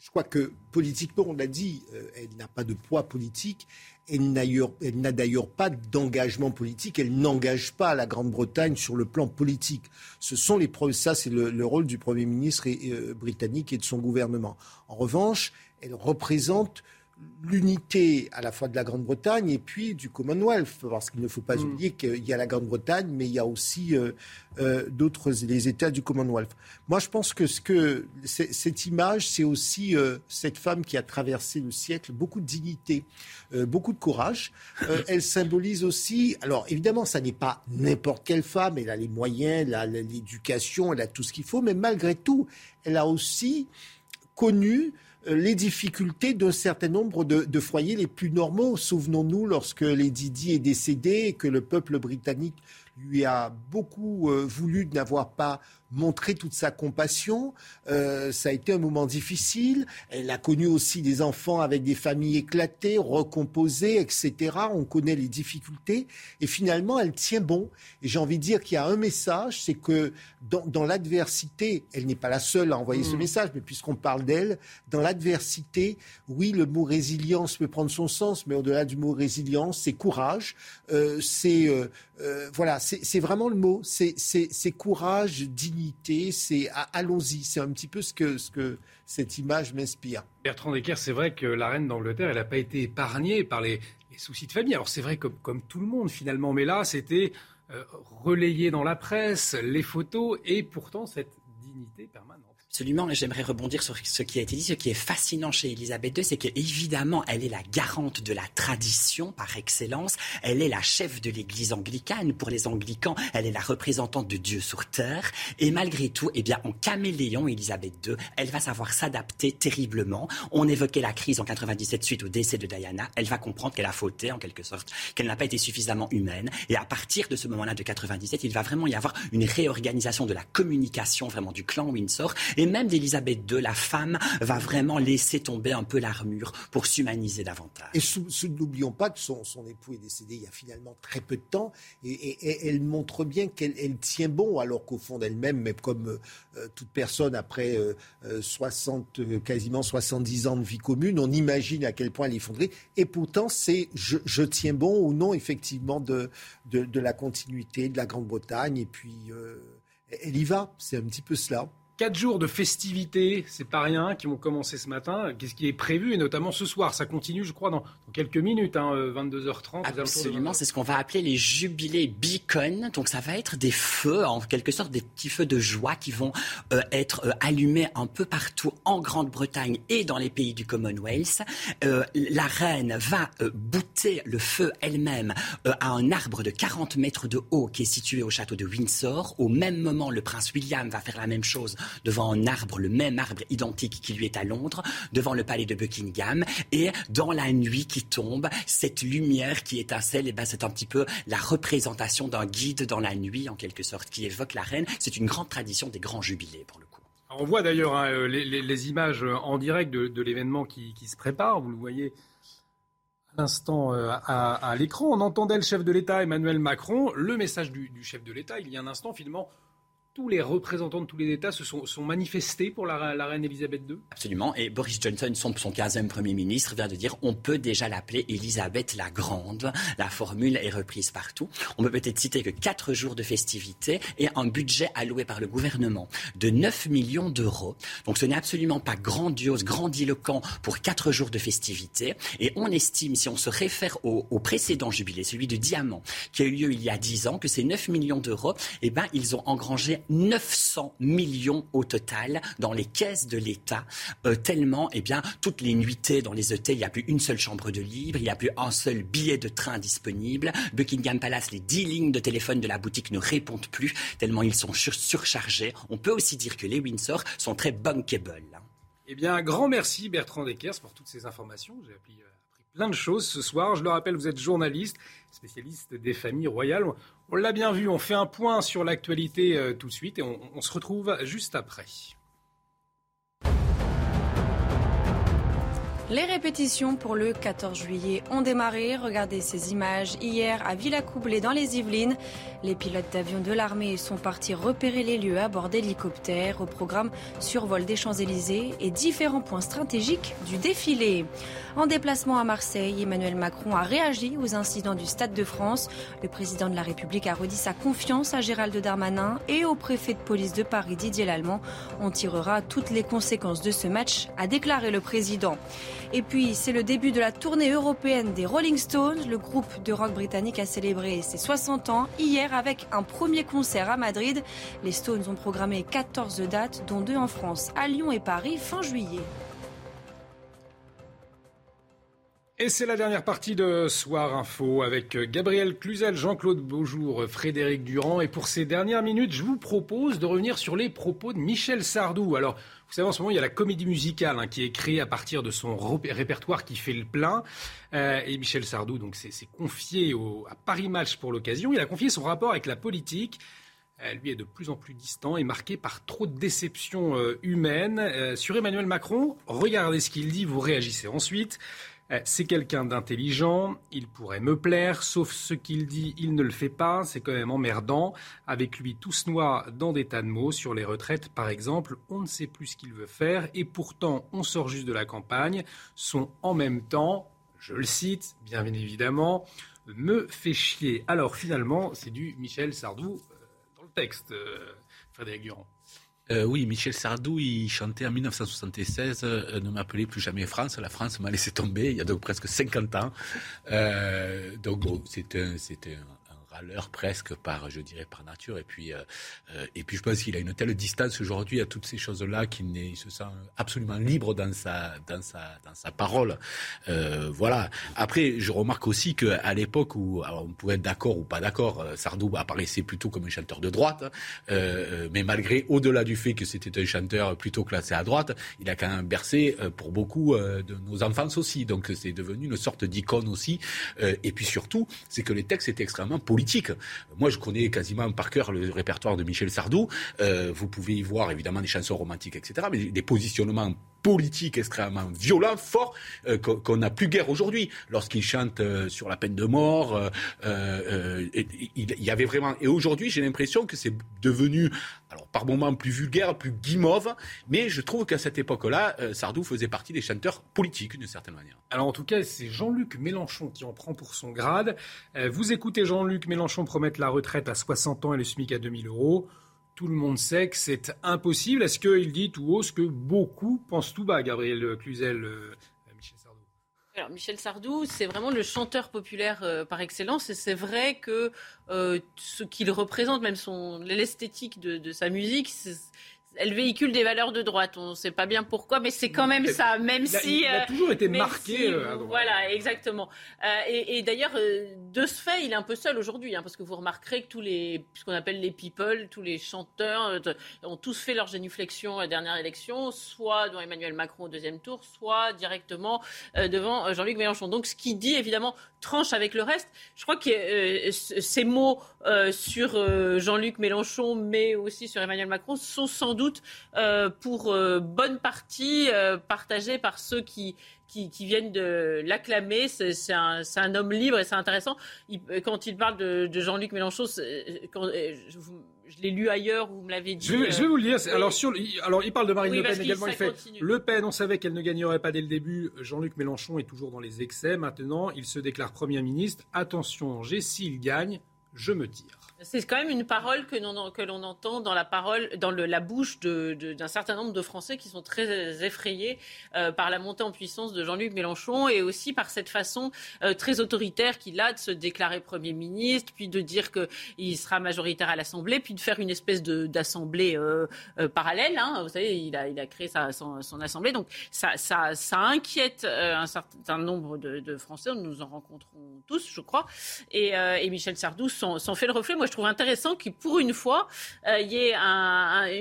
Je crois que politiquement, on l'a dit, euh, elle n'a pas de poids politique. Elle n'a d'ailleurs pas d'engagement politique. Elle n'engage pas la Grande-Bretagne sur le plan politique. Ce sont les ça c'est le, rôle du Premier ministre euh, britannique et de son gouvernement. En revanche, elle représente l'unité à la fois de la Grande-Bretagne et puis du Commonwealth, parce qu'il ne faut pas mm. oublier qu'il y a la Grande-Bretagne, mais il y a aussi euh, euh, d'autres les États du Commonwealth. Moi, je pense que, ce que cette image, c'est aussi euh, cette femme qui a traversé le siècle, beaucoup de dignité, beaucoup de courage. [laughs] elle symbolise aussi, alors évidemment, ça n'est pas n'importe quelle femme, elle a les moyens, elle a l'éducation, elle a tout ce qu'il faut, mais malgré tout, elle a aussi connu les difficultés d'un certain nombre de, foyers les plus normaux. Souvenons-nous lorsque Lady Di est décédée et que le peuple britannique lui a beaucoup euh, voulu n'avoir pas montrer toute sa compassion. Euh, ça a été un moment difficile. Elle a connu aussi des enfants avec des familles éclatées, recomposées, etc. On connaît les difficultés. Et finalement, elle tient bon. Et j'ai envie de dire qu'il y a un message, c'est que dans, l'adversité, elle n'est pas la seule à envoyer ce mmh. message, mais puisqu'on parle d'elle, dans l'adversité, oui, le mot résilience peut prendre son sens, mais au-delà du mot résilience, c'est courage. Euh, c'est euh, voilà, c'est vraiment le mot. C'est courage, dignité c'est allons-y. C'est un petit peu ce que, ce que cette image m'inspire. Bertrand Decker, c'est vrai que la reine d'Angleterre, elle n'a pas été épargnée par les, soucis de famille. Alors c'est vrai comme, comme tout le monde finalement, mais là c'était euh, relayé dans la presse, les photos et pourtant cette dignité permanente. Absolument, j'aimerais rebondir sur ce qui a été dit. Ce qui est fascinant chez Elisabeth II, c'est qu'évidemment, elle est la garante de la tradition par excellence. Elle est la chef de l'Église anglicane. Pour les anglicans, elle est la représentante de Dieu sur terre. Et malgré tout, eh bien, en caméléon, Elisabeth II, elle va savoir s'adapter terriblement. On évoquait la crise en 97 suite au décès de Diana. Elle va comprendre qu'elle a fauté, en quelque sorte, qu'elle n'a pas été suffisamment humaine. Et à partir de ce moment-là, de 97, il va vraiment y avoir une réorganisation de la communication, vraiment du clan Windsor et même d'Elisabeth II, la femme va vraiment laisser tomber un peu l'armure pour s'humaniser davantage. Et n'oublions pas que son, époux est décédé il y a finalement très peu de temps, et, elle montre bien qu'elle tient bon, alors qu'au fond d'elle-même, mais comme euh, toute personne après 60, euh, euh, quasiment 70 ans de vie commune, on imagine à quel point elle est effondrée. Et pourtant, c'est je, tiens bon ou non, effectivement, de, de, la continuité de la Grande-Bretagne. Et puis, elle y va. C'est un petit peu cela. Quatre jours de festivités, c'est pas rien, qui vont commencer ce matin. Qu'est-ce qui est prévu, et notamment ce soir Ça continue, je crois, dans, quelques minutes, hein, 22h30. Euh, Absolument, c'est ce qu'on va appeler les jubilés beacon. Donc ça va être des feux, en quelque sorte des petits feux de joie qui vont euh, être euh, allumés un peu partout en Grande-Bretagne et dans les pays du Commonwealth. la reine va bouter le feu elle-même à un arbre de 40 mètres de haut qui est situé au château de Windsor. Au même moment, le prince William va faire la même chose devant un arbre, le même arbre identique qui lui est à Londres, devant le palais de Buckingham. Et dans la nuit qui tombe, cette lumière qui étincelle, et eh ben c'est un petit peu la représentation d'un guide dans la nuit, en quelque sorte, qui évoque la reine. C'est une grande tradition des grands jubilés, pour le coup. On voit d'ailleurs hein, euh, les, images en direct de, l'événement qui, se prépare. Vous le voyez à l'instant euh, à, l'écran. On entendait le chef de l'État, Emmanuel Macron, le message du, du chef de l'État, il y a un instant, finalement, tous les représentants de tous les États se sont, manifestés pour la, reine Elisabeth II Absolument. Et Boris Johnson, son, son 15e Premier ministre, vient de dire on peut déjà l'appeler Elisabeth la Grande. La formule est reprise partout. On peut peut-être citer que quatre jours de festivités et un budget alloué par le gouvernement de 9 millions d'euros. Donc ce n'est absolument pas grandiose, grandiloquent pour quatre jours de festivités. Et on estime, si on se réfère au, précédent jubilé, celui de Diamant, qui a eu lieu il y a 10 ans, que ces 9 millions d'euros, eh ben, ils ont engrangé 900 millions au total dans les caisses de l'État, euh, tellement, eh bien, toutes les nuitées dans les hôtels, il n'y a plus une seule chambre de libre, il n'y a plus un seul billet de train disponible. Buckingham Palace, les 10 lignes de téléphone de la boutique ne répondent plus, tellement ils sont surchargés. On peut aussi dire que les Windsor sont très bankable. Eh bien, un grand merci Bertrand Deckers pour toutes ces informations. J'ai appris, euh, plein de choses ce soir. Je le rappelle, vous êtes journaliste, spécialiste des familles royales. On l'a bien vu, on fait un point sur l'actualité euh, tout de suite et on, on se retrouve juste après. Les répétitions pour le 14 juillet ont démarré. Regardez ces images hier à Villacoublay dans les Yvelines. Les pilotes d'avions de l'armée sont partis repérer les lieux à bord d'hélicoptères. Au programme survol des Champs-Élysées et différents points stratégiques du défilé. En déplacement à Marseille, Emmanuel Macron a réagi aux incidents du Stade de France. Le président de la République a redit sa confiance à Gérald Darmanin et au préfet de police de Paris Didier Lallemand. On tirera toutes les conséquences de ce match, a déclaré le président. Et puis, c'est le début de la tournée européenne des Rolling Stones. Le groupe de rock britannique a célébré ses 60 ans hier avec un premier concert à Madrid. Les Stones ont programmé 14 dates, dont deux en France, à Lyon et Paris fin juillet. Et c'est la dernière partie de Soir Info avec Gabriel Cluzel, Jean-Claude Beaujour, Frédéric Durand. Et pour ces dernières minutes, je vous propose de revenir sur les propos de Michel Sardou. Alors, vous savez, en ce moment, il y a la comédie musicale hein, qui est créée à partir de son répertoire qui fait le plein. Euh, et Michel Sardou, donc, s'est confié au, à Paris Match pour l'occasion. Il a confié son rapport avec la politique. Euh, lui est de plus en plus distant et marqué par trop de déceptions euh, humaines. Euh, sur Emmanuel Macron, regardez ce qu'il dit, vous réagissez ensuite. C'est quelqu'un d'intelligent, il pourrait me plaire, sauf ce qu'il dit, il ne le fait pas, c'est quand même emmerdant. Avec lui tous noirs dans des tas de mots, sur les retraites par exemple, on ne sait plus ce qu'il veut faire, et pourtant on sort juste de la campagne, sont en même temps, je le cite, bien évidemment, me fait chier. Alors finalement, c'est du Michel Sardou euh, dans le texte, euh, Frédéric Durand. Euh, oui, Michel Sardou, il chantait en 1976 euh, Ne m'appelez plus jamais France. La France m'a laissé tomber il y a donc presque 50 ans. Euh, donc bon, c'était un, râleur presque par, je dirais, par nature. Et puis, euh, euh, et puis je pense qu'il a une telle distance aujourd'hui à toutes ces choses-là qu'il se sent absolument libre dans sa, dans sa, dans sa parole. Euh, voilà. Après, je remarque aussi qu'à l'époque où alors, on pouvait être d'accord ou pas d'accord, euh, Sardou apparaissait plutôt comme un chanteur de droite, euh, mais malgré, au-delà du fait que c'était un chanteur plutôt classé à droite, il a quand même bercé pour beaucoup de nos enfances aussi. Donc c'est devenu une sorte d'icône aussi. et puis surtout, c'est que les textes étaient extrêmement politiques moi, je connais quasiment par cœur le répertoire de Michel Sardou. Euh, vous pouvez y voir évidemment des chansons romantiques, etc., mais des positionnements politiques extrêmement violents, forts, euh, qu'on n'a plus guère aujourd'hui. Lorsqu'il chante euh, sur la peine de mort, euh il, y avait vraiment. Et aujourd'hui, j'ai l'impression que c'est devenu, alors par moments plus vulgaire, plus guimauve, mais je trouve qu'à cette époque-là, Sardou faisait partie des chanteurs politiques d'une certaine manière. Alors en tout cas, c'est Jean-Luc Mélenchon qui en prend pour son grade. vous écoutez Jean-Luc Mélenchon promettre la retraite à 60 ans et le SMIC à 2000 euros tout le monde sait que c'est impossible. Est-ce qu'il dit tout haut ce que beaucoup pensent tout bas, Gabriel Cluzel, euh, Michel Sardou? Alors, Michel Sardou, c'est vraiment le chanteur populaire euh, par excellence. Et c'est vrai que euh, ce qu'il représente, même son l'esthétique de, de, sa musique, elle véhicule des valeurs de droite. On ne sait pas bien pourquoi, mais c'est quand même ça, même si. Il a, toujours été marqué euh, Voilà, exactement. Euh, et, et d'ailleurs, euh, de ce fait, il est un peu seul aujourd'hui, hein, parce que vous remarquerez que tous les, ce qu'on appelle les people, tous les chanteurs, ont tous fait leur génuflexion à la dernière élection, soit devant Emmanuel Macron au deuxième tour, soit directement devant Jean-Luc Mélenchon. Donc, ce qui dit évidemment tranche avec le reste. Je crois que ces mots sur Jean-Luc Mélenchon, mais aussi sur Emmanuel Macron, sont sans doute euh, pour euh, bonne partie euh, partagé par ceux qui, qui, viennent de l'acclamer. C'est un, un, homme libre et c'est intéressant. quand il parle de, Jean-Luc Mélenchon, quand, je, l'ai lu ailleurs, vous me l'avez dit. Je vais, vous le lire. Alors, sur, alors, il parle de Marine Le Pen également. Il fait Le Pen, on savait qu'elle ne gagnerait pas dès le début. Jean-Luc Mélenchon est toujours dans les excès. Maintenant, il se déclare Premier ministre. Attention, Angers, s'il gagne, je me tire. C'est quand même une parole que l'on, entend dans la parole, dans la bouche d'un certain nombre de Français qui sont très effrayés euh, par la montée en puissance de Jean-Luc Mélenchon et aussi par cette façon euh, très autoritaire qu'il a de se déclarer Premier ministre, puis de dire qu'il sera majoritaire à l'Assemblée, puis de faire une espèce d'assemblée euh, parallèle. Hein. Vous savez, il a, créé son, assemblée. Donc ça, inquiète un certain nombre de, de, Français. Nous en rencontrons tous, je crois. Et, et Michel Sardou s'en fait le reflet. Moi, je trouve intéressant qu'il, pour une fois, il y ait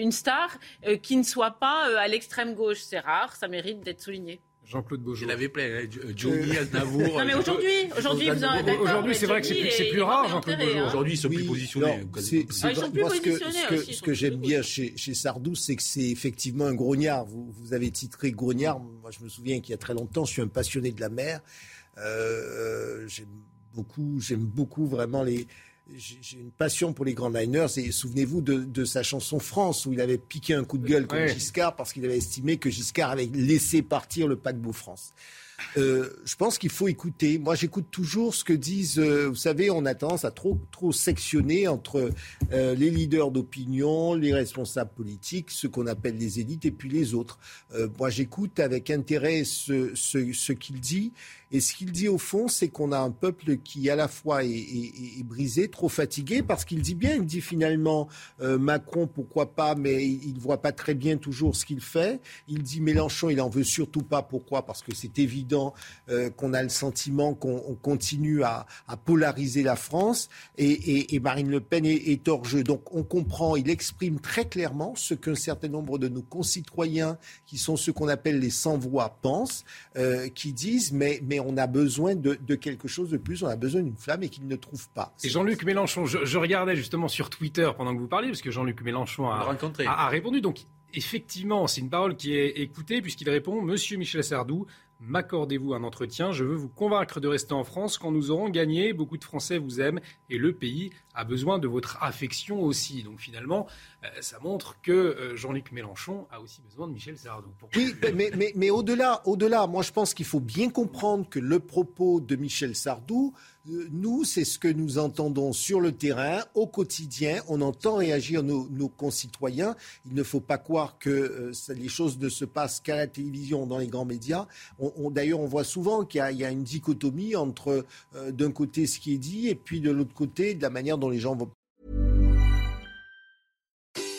une star qui ne soit pas à l'extrême gauche. C'est rare, ça mérite d'être souligné. Jean-Claude Beaujour. Il avait plein, hein, Johnny, Aznavour. Non, mais aujourd'hui, aujourd'hui, aujourd'hui, c'est vrai que c'est plus, rare, Jean-Claude Beaujour. Aujourd'hui, ils sont plus positionnés. Ah, ils sont plus positionnés ce que, ce que j'aime bien chez, chez Sardou, c'est que c'est effectivement un grognard. Vous, vous avez titré grognard. Moi, je me souviens qu'il y a très longtemps, je suis un passionné de la mer. Euh, j'aime beaucoup, j'aime beaucoup vraiment les, j'ai une passion pour les grands liners et souvenez-vous de, sa chanson France où il avait piqué un coup de gueule contre Giscard parce qu'il avait estimé que Giscard avait laissé partir le paquebot France. Euh, je pense qu'il faut écouter. Moi, j'écoute toujours ce que disent. Euh, vous savez, on a tendance à trop sectionner entre euh, les leaders d'opinion, les responsables politiques, ceux qu'on appelle les élites, et puis les autres. moi, j'écoute avec intérêt ce, ce, ce qu'il dit. Et ce qu'il dit au fond, c'est qu'on a un peuple qui à la fois est brisé, trop fatigué, parce qu'il dit bien, il dit finalement Macron, pourquoi pas, mais il ne voit pas très bien toujours ce qu'il fait. Il dit Mélenchon, il en veut surtout pas. Pourquoi? Parce que c'est évident euh, qu'on a le sentiment qu'on continue à, polariser la France et, Marine Le Pen est, hors jeu. Donc on comprend, il exprime très clairement ce qu'un certain nombre de nos concitoyens, qui sont ceux qu'on appelle les sans-voix, pensent, euh, qui disent mais, mais on a besoin de, quelque chose de plus, on a besoin d'une flamme et qu'ils ne trouvent pas. Et Jean-Luc Mélenchon, je, regardais justement sur Twitter pendant que vous parliez, parce que Jean-Luc Mélenchon a, a, a répondu. Donc effectivement, c'est une parole qui est écoutée puisqu'il répond Monsieur Michel Sardou, M'accordez-vous un entretien? Je veux vous convaincre de rester en France quand nous aurons gagné. Beaucoup de Français vous aiment et le pays a besoin de votre affection aussi. Donc finalement, euh, ça montre que euh, Jean-Luc Mélenchon a aussi besoin de Michel Sardou. Oui, mais, mais, mais au-delà, au-delà, moi je pense qu'il faut bien comprendre que le propos de Michel Sardou, nous, c'est ce que nous entendons sur le terrain, au quotidien. On entend réagir nos, concitoyens. Il ne faut pas croire que euh, les choses ne se passent qu'à la télévision, dans les grands médias. D'ailleurs, on voit souvent qu'il y, a une dichotomie entre, euh, d'un côté, ce qui est dit, et puis de l'autre côté, la manière dont les gens vont.